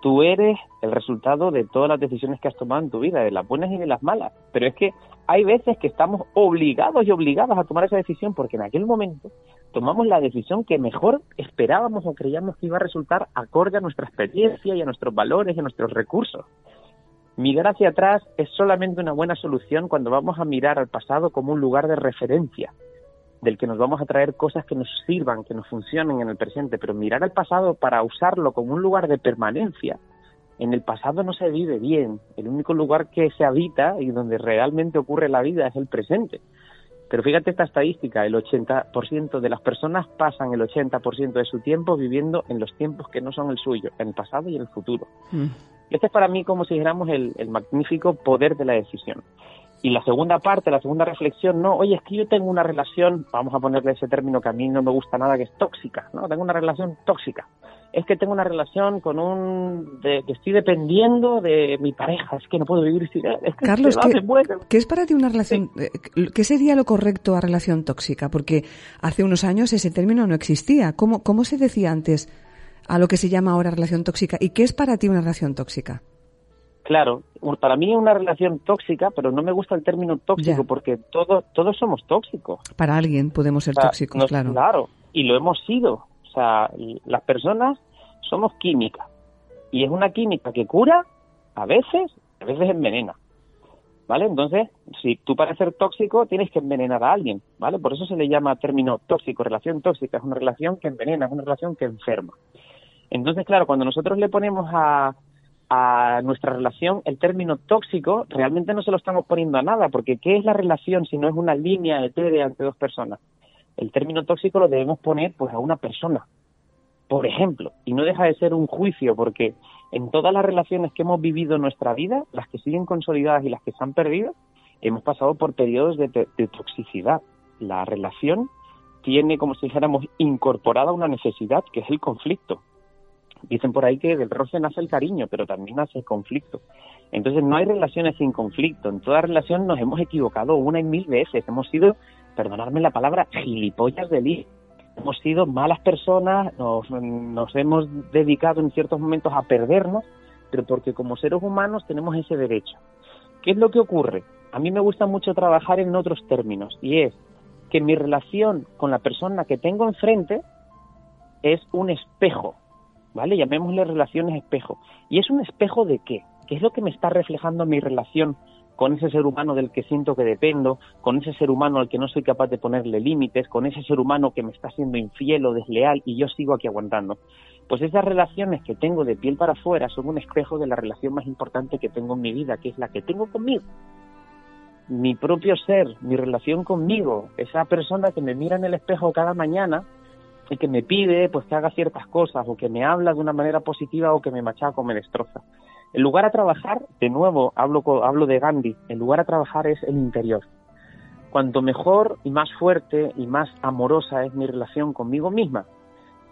tú eres el resultado de todas las decisiones que has tomado en tu vida, de las buenas y de las malas. Pero es que hay veces que estamos obligados y obligadas a tomar esa decisión porque en aquel momento tomamos la decisión que mejor esperábamos o creíamos que iba a resultar acorde a nuestra experiencia y a nuestros valores y a nuestros recursos. Mirar hacia atrás es solamente una buena solución cuando vamos a mirar al pasado como un lugar de referencia, del que nos vamos a traer cosas que nos sirvan, que nos funcionen en el presente, pero mirar al pasado para usarlo como un lugar de permanencia. En el pasado no se vive bien, el único lugar que se habita y donde realmente ocurre la vida es el presente. Pero fíjate esta estadística, el 80% de las personas pasan el 80% de su tiempo viviendo en los tiempos que no son el suyo, en el pasado y en el futuro. Mm. Este es para mí como si dijéramos el magnífico poder de la decisión. Y la segunda parte, la segunda reflexión, no, oye, es que yo tengo una relación, vamos a ponerle ese término que a mí no me gusta nada, que es tóxica, ¿no? Tengo una relación tóxica. Es que tengo una relación con un, de, que estoy dependiendo de mi pareja, es que no puedo vivir sin él. Es que Carlos, ¿qué, es para ti una relación, eh, qué sería lo correcto a relación tóxica? Porque hace unos años ese término no existía. ¿Cómo, cómo se decía antes a lo que se llama ahora relación tóxica? ¿Y qué es para ti una relación tóxica? Claro, para mí es una relación tóxica, pero no me gusta el término tóxico porque todos todos somos tóxicos. Para alguien podemos ser tóxicos, claro. Claro, y lo hemos sido. O sea, las personas somos química. Y es una química que cura a veces, a veces envenena. ¿Vale? Entonces, si tú para ser tóxico tienes que envenenar a alguien, ¿vale? Por eso se le llama término tóxico, relación tóxica, es una relación que envenena, es una relación que enferma. Entonces, claro, cuando nosotros le ponemos a, a nuestra relación el término tóxico, realmente no se lo estamos poniendo a nada, porque ¿qué es la relación si no es una línea etérea entre dos personas? El término tóxico lo debemos poner pues a una persona, por ejemplo, y no deja de ser un juicio, porque en todas las relaciones que hemos vivido en nuestra vida, las que siguen consolidadas y las que se han perdido, hemos pasado por periodos de, de toxicidad. La relación tiene, como si dijéramos, incorporada una necesidad, que es el conflicto Dicen por ahí que del roce nace el cariño, pero también nace el conflicto. Entonces no hay relaciones sin conflicto. En toda relación nos hemos equivocado una y mil veces. Hemos sido, perdonadme la palabra, gilipollas de lío. Hemos sido malas personas, nos, nos hemos dedicado en ciertos momentos a perdernos, pero porque como seres humanos tenemos ese derecho. ¿Qué es lo que ocurre? A mí me gusta mucho trabajar en otros términos y es que mi relación con la persona que tengo enfrente es un espejo ¿vale? Llamémosle relaciones espejo. ¿Y es un espejo de qué? ¿Qué es lo que me está reflejando mi relación con ese ser humano del que siento que dependo, con ese ser humano al que no soy capaz de ponerle límites, con ese ser humano que me está siendo infiel o desleal y yo sigo aquí aguantando? Pues esas relaciones que tengo de piel para afuera son un espejo de la relación más importante que tengo en mi vida, que es la que tengo conmigo. Mi propio ser, mi relación conmigo, esa persona que me mira en el espejo cada mañana y que me pide pues que haga ciertas cosas o que me habla de una manera positiva o que me machaca o me destroza. El lugar a trabajar, de nuevo hablo, hablo de Gandhi, el lugar a trabajar es el interior. Cuanto mejor y más fuerte y más amorosa es mi relación conmigo misma,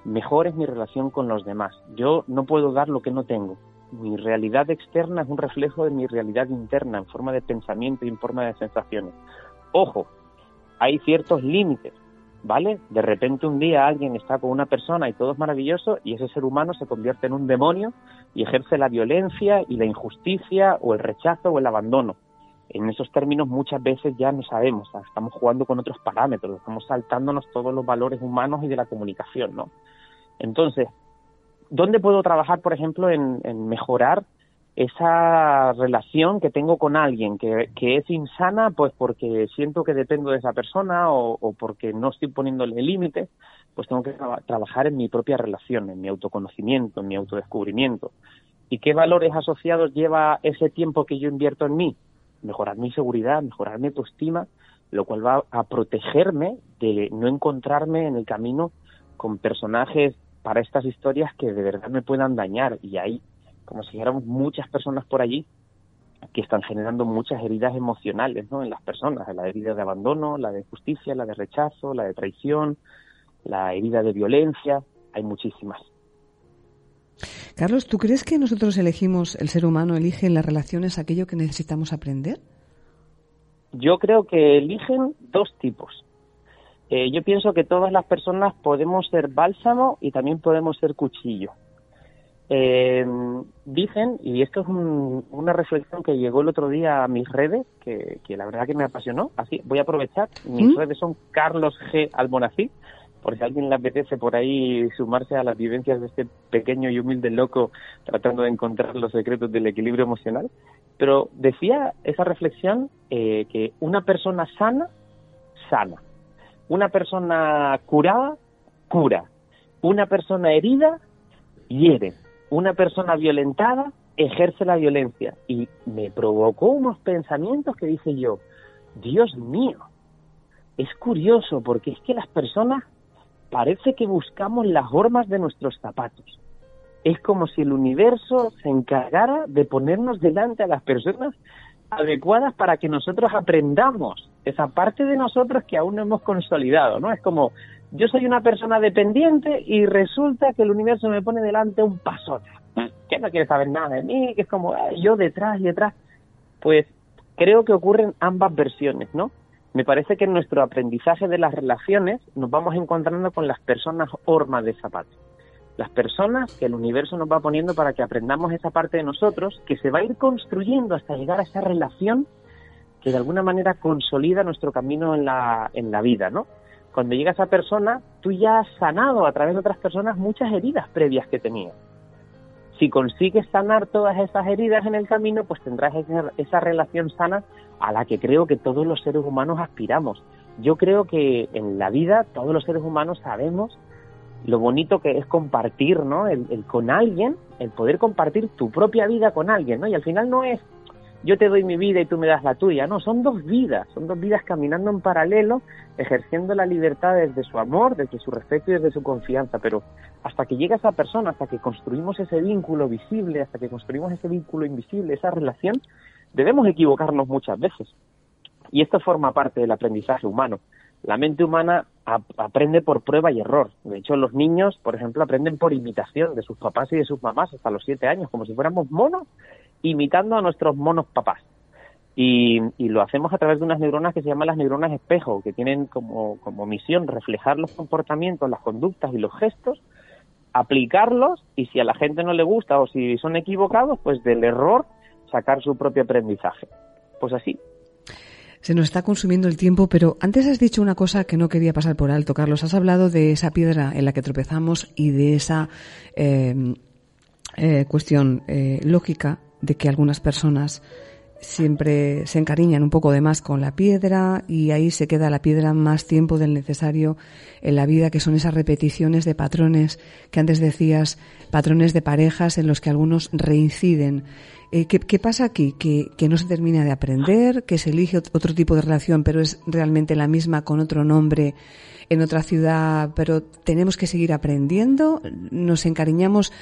mejor es mi relación con los demás. Yo no puedo dar lo que no tengo. Mi realidad externa es un reflejo de mi realidad interna en forma de pensamiento y en forma de sensaciones. Ojo, hay ciertos límites ¿vale? De repente un día alguien está con una persona y todo es maravilloso y ese ser humano se convierte en un demonio y ejerce la violencia y la injusticia o el rechazo o el abandono. En esos términos muchas veces ya no sabemos, estamos jugando con otros parámetros, estamos saltándonos todos los valores humanos y de la comunicación, ¿no? Entonces, ¿dónde puedo trabajar, por ejemplo, en, en mejorar esa relación que tengo con alguien que, que, es insana, pues porque siento que dependo de esa persona o, porque no estoy poniéndole límites, pues tengo que trabajar en mi propia relación, en mi autoconocimiento, en mi autodescubrimiento. ¿Y qué valores asociados lleva ese tiempo que yo invierto en mí? Mejorar mi seguridad, mejorar mi autoestima, lo cual va a protegerme de no encontrarme en el camino con personajes para estas historias que de verdad me puedan dañar. Y ahí como si dijéramos muchas personas por allí que están generando muchas heridas emocionales ¿no? en las personas, la herida de abandono, la de justicia, la de rechazo, la de traición, la herida de violencia, hay muchísimas. Carlos, ¿tú crees que nosotros elegimos, el ser humano elige en las relaciones aquello que necesitamos aprender? Yo creo que eligen dos tipos. Eh, yo pienso que todas las personas podemos ser bálsamo y también podemos ser cuchillo. Eh, dicen, y esto es una reflexión que llegó el otro día a mis redes, que, la verdad que me apasionó, así voy a aprovechar, mis ¿Mm? redes son Carlos G. Almonací, por si a alguien le apetece por ahí sumarse a las vivencias de este pequeño y humilde loco tratando de encontrar los secretos del equilibrio emocional. Pero decía esa reflexión eh, que una persona sana, sana. Una persona curada, cura. Una persona herida, hiere una persona violentada ejerce la violencia y me provocó unos pensamientos que dije yo, Dios mío, es curioso porque es que las personas parece que buscamos las formas de nuestros zapatos. Es como si el universo se encargara de ponernos delante a las personas adecuadas para que nosotros aprendamos esa parte de nosotros que aún no hemos consolidado, ¿no? Es como, yo soy una persona dependiente y resulta que el universo me pone delante un pasote, que no quiere saber nada de mí, que es como yo detrás y detrás. Pues creo que ocurren ambas versiones, ¿no? Me parece que en nuestro aprendizaje de las relaciones nos vamos encontrando con las personas hormas de zapato. Las personas que el universo nos va poniendo para que aprendamos esa parte de nosotros que se va a ir construyendo hasta llegar a esa relación que de alguna manera consolida nuestro camino en la, en la vida, ¿no? Cuando llega esa persona, tú ya has sanado a través de otras personas muchas heridas previas que tenías. Si consigues sanar todas esas heridas en el camino, pues tendrás esa, esa relación sana a la que creo que todos los seres humanos aspiramos. Yo creo que en la vida todos los seres humanos sabemos lo bonito que es compartir, ¿no? El, con alguien, el poder compartir tu propia vida con alguien, ¿no? Y al final no es yo te doy mi vida y tú me das la tuya, no, son dos vidas, son dos vidas caminando en paralelo, ejerciendo la libertad desde su amor, desde su respeto y desde su confianza, pero hasta que llega esa persona, hasta que construimos ese vínculo visible, hasta que construimos ese vínculo invisible, esa relación, debemos equivocarnos muchas veces. Y esto forma parte del aprendizaje humano. La mente humana aprende por prueba y error. De hecho, los niños, por ejemplo, aprenden por imitación de sus papás y de sus mamás hasta los siete años, como si fuéramos monos, imitando a nuestros monos papás. Y, lo hacemos a través de unas neuronas que se llaman las neuronas espejo, que tienen como, como misión reflejar los comportamientos, las conductas y los gestos, aplicarlos y si a la gente no le gusta o si son equivocados, pues del error sacar su propio aprendizaje. Pues así, se nos está consumiendo el tiempo, pero antes has dicho una cosa que no quería pasar por alto, Carlos. Has hablado de esa piedra en la que tropezamos y de esa eh, eh, cuestión eh, lógica de que algunas personas siempre se encariñan un poco de más con la piedra y ahí se queda la piedra más tiempo del necesario en la vida, que son esas repeticiones de patrones que antes decías, patrones de parejas en los que algunos reinciden. Eh, ¿qué, pasa aquí? ¿Que, ¿Que, no se termina de aprender, que se elige otro tipo de relación, pero es realmente la misma con otro nombre en otra ciudad, pero tenemos que seguir aprendiendo, nos encariñamos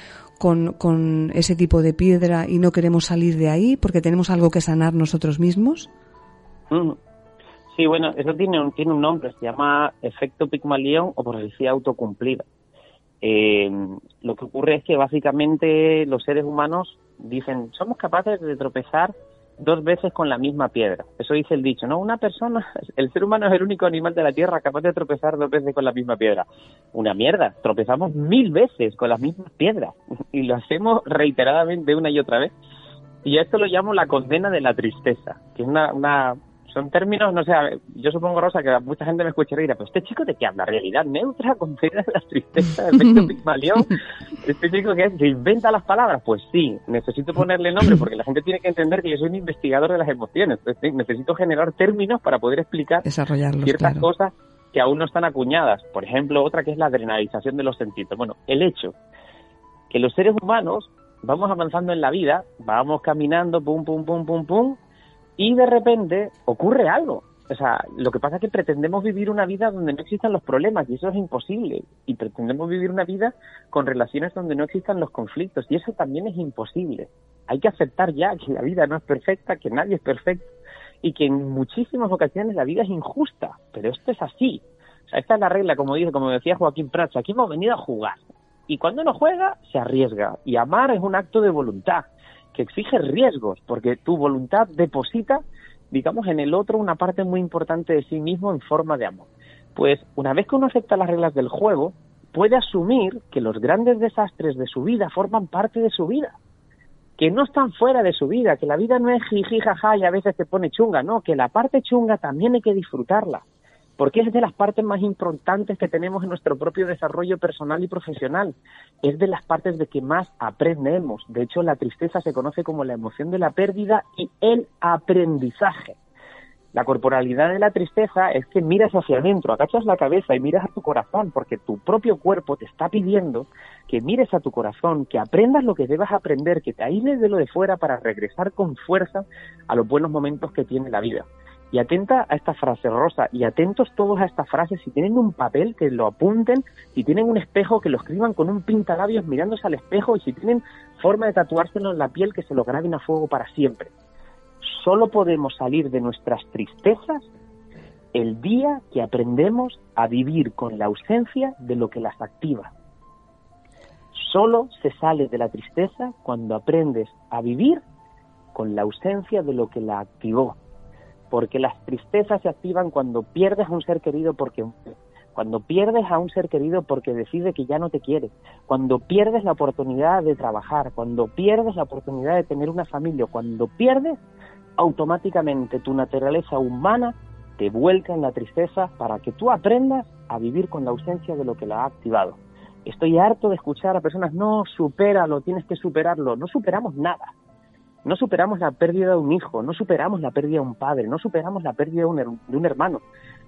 con, con ese tipo de piedra y no queremos salir de ahí porque tenemos algo que sanar nosotros mismos? Mm. Sí, bueno, eso tiene un, tiene un nombre, se llama efecto Pigmalión o profecía autocumplida. Eh, lo que ocurre es que básicamente los seres humanos dicen, somos capaces de tropezar dos veces con la misma piedra. Eso dice el dicho, ¿no? Una persona, el ser humano es el único animal de la Tierra capaz de tropezar dos veces con la misma piedra. Una mierda, tropezamos mil veces con las mismas piedras y lo hacemos reiteradamente una y otra vez. Y esto lo llamo la condena de la tristeza, que es una, una son términos, no sé, yo supongo, Rosa, que mucha gente me escucharía y dirá, pero este chico de qué habla, realidad neutra, concede la tristeza, efecto Pigmalión, este chico que se inventa las palabras, pues sí, necesito ponerle nombre porque la gente tiene que entender que yo soy un investigador de las emociones, necesito generar términos para poder explicar ciertas cosas que aún no están acuñadas, por ejemplo, otra que es la adrenalización de los sentidos. Bueno, el hecho que los seres humanos vamos avanzando en la vida, vamos caminando, pum, pum, pum, pum, pum, y de repente ocurre algo. O sea, lo que pasa es que pretendemos vivir una vida donde no existan los problemas y eso es imposible. Y pretendemos vivir una vida con relaciones donde no existan los conflictos y eso también es imposible. Hay que aceptar ya que la vida no es perfecta, que nadie es perfecto y que en muchísimas ocasiones la vida es injusta. Pero esto es así. O sea, esta es la regla, como dice, como decía Joaquín Prats, aquí hemos venido a jugar. Y cuando uno juega, se arriesga. Y amar es un acto de voluntad que exige riesgos, porque tu voluntad deposita, digamos, en el otro una parte muy importante de sí mismo en forma de amor. Pues una vez que uno acepta las reglas del juego, puede asumir que los grandes desastres de su vida forman parte de su vida, que no están fuera de su vida, que la vida no es jiji jaja y a veces te pone chunga, no, que la parte chunga también hay que disfrutarla, porque es de las partes más importantes que tenemos en nuestro propio desarrollo personal y profesional. Es de las partes de que más aprendemos. De hecho, la tristeza se conoce como la emoción de la pérdida y el aprendizaje. La corporalidad de la tristeza es que miras hacia adentro, agachas la cabeza y miras a tu corazón, porque tu propio cuerpo te está pidiendo que mires a tu corazón, que aprendas lo que debas aprender, que te aísles de lo de fuera para regresar con fuerza a los buenos momentos que tiene la vida. Y atenta a esta frase, Rosa, y atentos todos a esta frase, si tienen un papel que lo apunten, si tienen un espejo que lo escriban con un pintalabios mirándose al espejo y si tienen forma de tatuárselo en la piel que se lo graben a fuego para siempre. Solo podemos salir de nuestras tristezas el día que aprendemos a vivir con la ausencia de lo que las activa. Solo se sale de la tristeza cuando aprendes a vivir con la ausencia de lo que la activó. Porque las tristezas se activan cuando pierdes a un ser querido porque cuando pierdes a un ser querido porque decide que ya no te quiere, cuando pierdes la oportunidad de trabajar, cuando pierdes la oportunidad de tener una familia, cuando pierdes, automáticamente tu naturaleza humana te vuelca en la tristeza para que tú aprendas a vivir con la ausencia de lo que la ha activado. Estoy harto de escuchar a personas, no, supéralo, tienes que superarlo. No superamos nada. No superamos la pérdida de un hijo, no superamos la pérdida de un padre, no superamos la pérdida de un, de un hermano.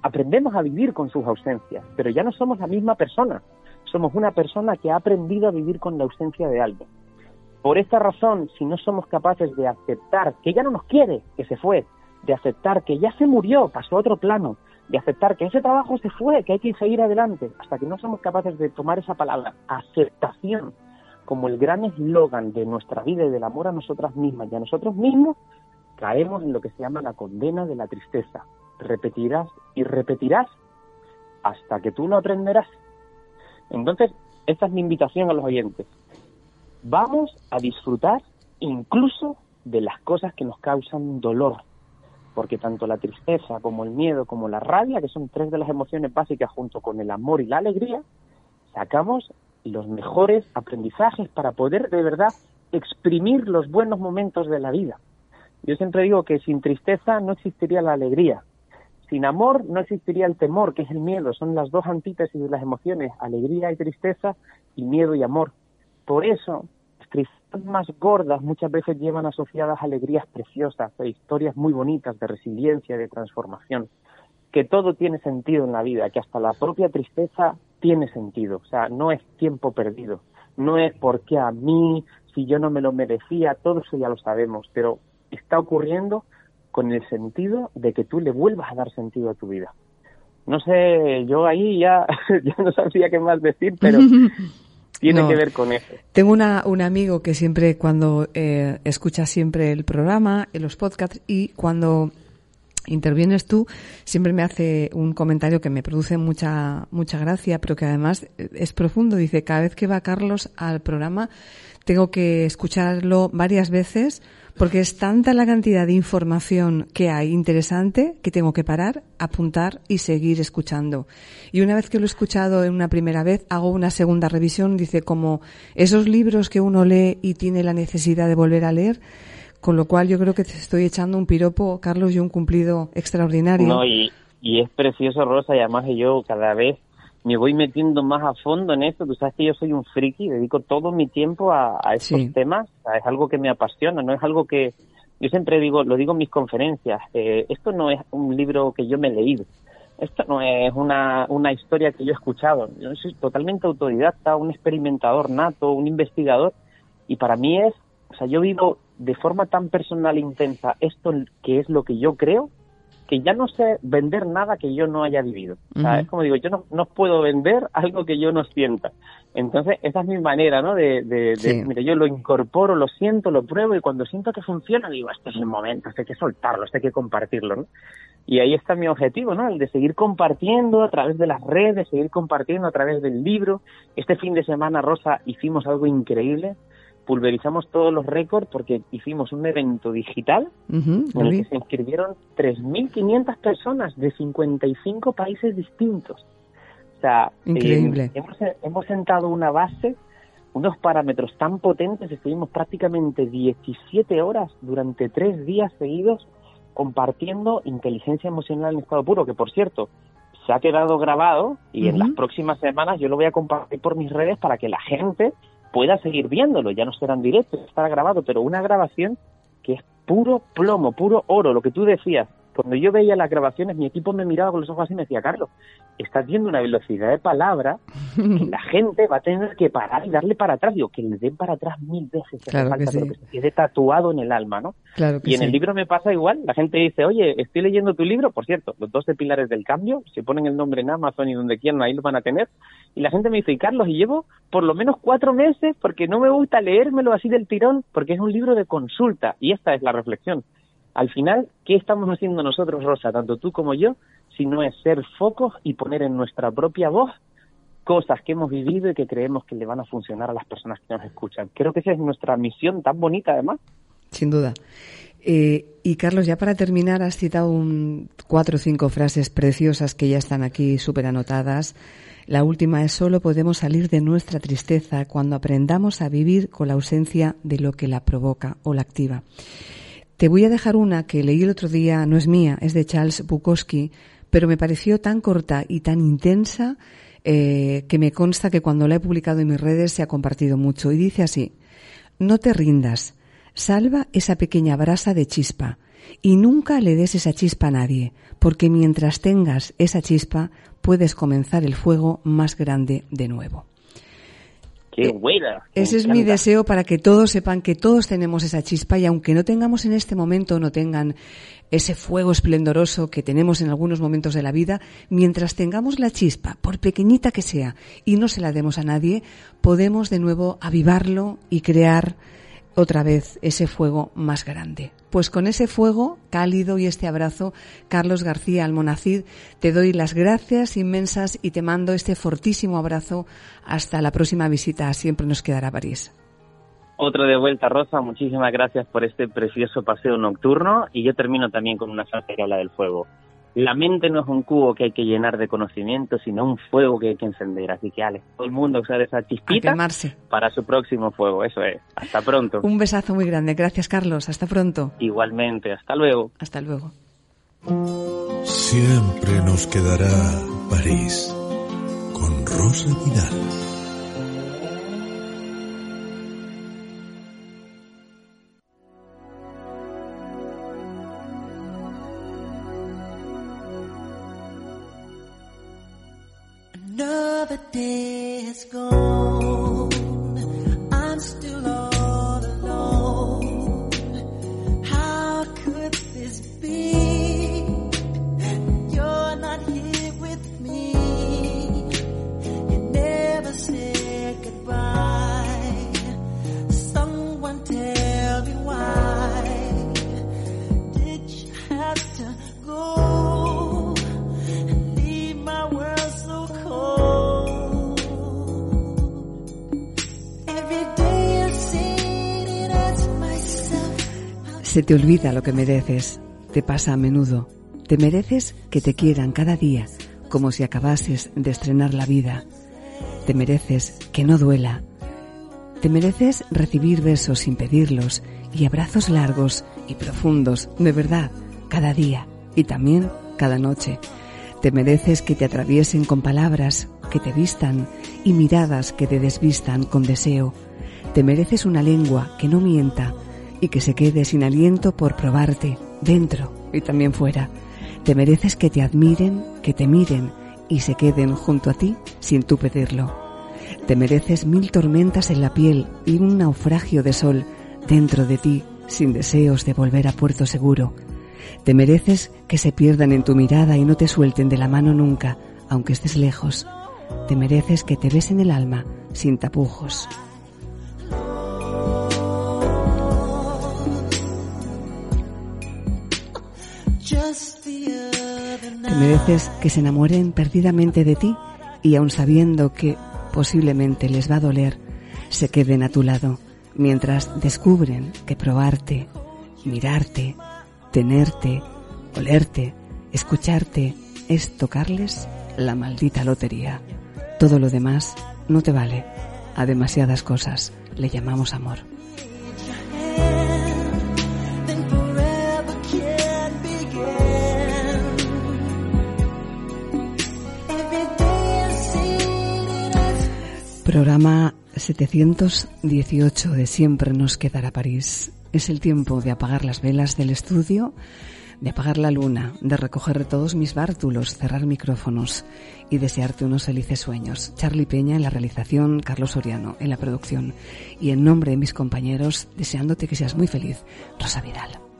Aprendemos a vivir con sus ausencias, pero ya no somos la misma persona. Somos una persona que ha aprendido a vivir con la ausencia de alguien. Por esta razón, si no somos capaces de aceptar que ya no nos quiere, que se fue, de aceptar que ya se murió, pasó a otro plano, de aceptar que ese trabajo se fue, que hay que seguir adelante, hasta que no somos capaces de tomar esa palabra, aceptación, como el gran eslogan de nuestra vida y del amor a nosotras mismas y a nosotros mismos, caemos en lo que se llama la condena de la tristeza. Repetirás y repetirás hasta que tú lo aprenderás. Entonces, esta es mi invitación a los oyentes. Vamos a disfrutar incluso de las cosas que nos causan dolor, porque tanto la tristeza como el miedo como la rabia, que son tres de las emociones básicas junto con el amor y la alegría, sacamos los mejores aprendizajes para poder de verdad exprimir los buenos momentos de la vida. Yo siempre digo que sin tristeza no existiría la alegría. Sin amor no existiría el temor, que es el miedo. Son las dos antítesis de las emociones, alegría y tristeza y miedo y amor. Por eso tristezas más gordas muchas veces llevan asociadas alegrías preciosas e historias muy bonitas de resiliencia, de transformación, que todo tiene sentido en la vida, que hasta la propia tristeza tiene sentido, o sea, no es tiempo perdido, no es porque a mí, si yo no me lo merecía, todo eso ya lo sabemos, pero está ocurriendo con el sentido de que tú le vuelvas a dar sentido a tu vida. No sé, yo ahí ya, ya no sabía qué más decir, pero tiene que ver con eso. Tengo una, un amigo que siempre cuando eh, escucha siempre el programa, en los podcasts y cuando intervienes tú, siempre me hace un comentario que me produce mucha, mucha gracia, pero que además es profundo. Dice, cada vez que va Carlos al programa, tengo que escucharlo varias veces porque es tanta la cantidad de información que hay interesante que tengo que parar, apuntar y seguir escuchando. Y una vez que lo he escuchado en una primera vez, hago una segunda revisión, dice como esos libros que uno lee y tiene la necesidad de volver a leer, con lo cual yo creo que te estoy echando un piropo, Carlos, y un cumplido extraordinario. No, y, y es precioso, Rosa, y además yo cada vez me voy metiendo más a fondo en esto. Tú sabes que yo soy un friki, dedico todo mi tiempo a, estos temas. es algo que me apasiona, no es algo que yo siempre digo, lo digo en mis conferencias. Eh, esto no es un libro que yo me he leído. Esto no es una, una historia que yo he escuchado. Yo soy totalmente autodidacta, un experimentador nato, un investigador. Y para mí es, o sea, yo vivo de forma tan personal e intensa esto que es lo que yo creo, que ya no sé vender nada que yo no haya vivido. Es como digo, yo no, no puedo vender algo que yo no sienta. Entonces, esa es mi manera, ¿no? De, de, mire, yo lo incorporo, lo siento, lo pruebo y cuando siento que funciona, digo, este es el momento, este hay que soltarlo, este hay que compartirlo, ¿no? Y ahí está mi objetivo, ¿no? El de seguir compartiendo a través de las redes, seguir compartiendo a través del libro. Este fin de semana, Rosa, hicimos algo increíble pulverizamos todos los récords porque hicimos un evento digital en el que se inscribieron 3.500 personas de 55 países distintos. O sea, Increíble. hemos, hemos sentado una base, unos parámetros tan potentes, estuvimos prácticamente 17 horas durante tres días seguidos compartiendo inteligencia emocional en estado puro, que por cierto, se ha quedado grabado y en las próximas semanas yo lo voy a compartir por mis redes para que la gente pueda seguir viéndolo, ya no serán directos, estará grabado, pero una grabación que es puro plomo, puro oro, lo que tú decías, cuando yo veía las grabaciones, mi equipo me miraba con los ojos así y me decía, Carlos, estás viendo una velocidad de palabra que la gente va a tener que parar y darle para atrás. Digo, que le den para atrás mil veces, claro falta, que pero que se quede tatuado en el alma, ¿no? y en el libro me pasa igual. La gente dice, oye, estoy leyendo tu libro. Por cierto, los 12 pilares del cambio, si ponen el nombre en Amazon y donde quieran, ahí lo van a tener. Y la gente me dice, y Carlos, y llevo por lo menos cuatro meses porque no me gusta leérmelo así del tirón, porque es un libro de consulta. Y esta es la reflexión Al final, ¿qué estamos haciendo nosotros, Rosa, tanto tú como yo, si no es ser focos y poner en nuestra propia voz cosas que hemos vivido y que creemos que le van a funcionar a las personas que nos escuchan? Creo que esa es nuestra misión tan bonita, además. Sin duda. Eh, y Carlos, ya para terminar, has citado un, cuatro o cinco frases preciosas que ya están aquí súper anotadas. La última es solo podemos salir de nuestra tristeza cuando aprendamos a vivir con la ausencia de lo que la provoca o la activa. Te voy a dejar una que leí el otro día, no es mía, es de Charles Bukowski, pero me pareció tan corta y tan intensa eh, que me consta que cuando la he publicado en mis redes se ha compartido mucho. Y dice así, no te rindas, salva esa pequeña brasa de chispa y nunca le des esa chispa a nadie, porque mientras tengas esa chispa puedes comenzar el fuego más grande de nuevo. Qué eh, buena. Ese es mi deseo para que todos sepan que todos tenemos esa chispa y aunque no tengamos en este momento, no tengan ese fuego esplendoroso que tenemos en algunos momentos de la vida, mientras tengamos la chispa, por pequeñita que sea, y no se la demos a nadie, podemos de nuevo avivarlo y crear otra vez ese fuego más grande. Pues con ese fuego cálido y este abrazo, Carlos García Almonacid, te doy las gracias inmensas y te mando este fortísimo abrazo hasta la próxima visita. Siempre nos quedará París. Otro de vuelta, Rosa. Muchísimas gracias por este precioso paseo nocturno. Y yo termino también con una frase que habla del fuego. La mente no es un cubo que hay que llenar de conocimiento, sino un fuego que hay que encender. Así que, Ale, todo el mundo usar esa chispita para su próximo fuego. Eso es. Hasta pronto. Un besazo muy grande. Gracias, Carlos. Hasta pronto. Igualmente. Hasta luego. Hasta luego. Siempre nos quedará París con Rosa Vidal. Another day has gone. Se te olvida lo que mereces. Te pasa a menudo. Te mereces que te quieran cada día, como si acabases de estrenar la vida. Te mereces que no duela. Te mereces recibir besos sin pedirlos y abrazos largos y profundos, de verdad, cada día y también cada noche. Te mereces que te atraviesen con palabras, que te vistan y miradas que te desvistan con deseo. Te mereces una lengua que no mienta y que se quede sin aliento por probarte, dentro y también fuera. Te mereces que te admiren, que te miren y se queden junto a ti sin tú pedirlo. Te mereces mil tormentas en la piel y un naufragio de sol dentro de ti sin deseos de volver a puerto seguro. Te mereces que se pierdan en tu mirada y no te suelten de la mano nunca, aunque estés lejos. Te mereces que te besen el alma sin tapujos. Te mereces que se enamoren perdidamente de ti y aun sabiendo que posiblemente les va a doler, se queden a tu lado mientras descubren que probarte, mirarte, tenerte, olerte, escucharte es tocarles la maldita lotería. Todo lo demás no te vale. A demasiadas cosas le llamamos amor. Programa 718 de Siempre nos quedará París. Es el tiempo de apagar las velas del estudio, de apagar la luna, de recoger todos mis bártulos, cerrar micrófonos y desearte unos felices sueños. Charlie Peña en la realización, Carlos Soriano en la producción y en nombre de mis compañeros, deseándote que seas muy feliz, Rosa Vidal.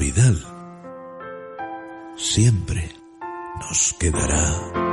Vidal. Siempre nos quedará.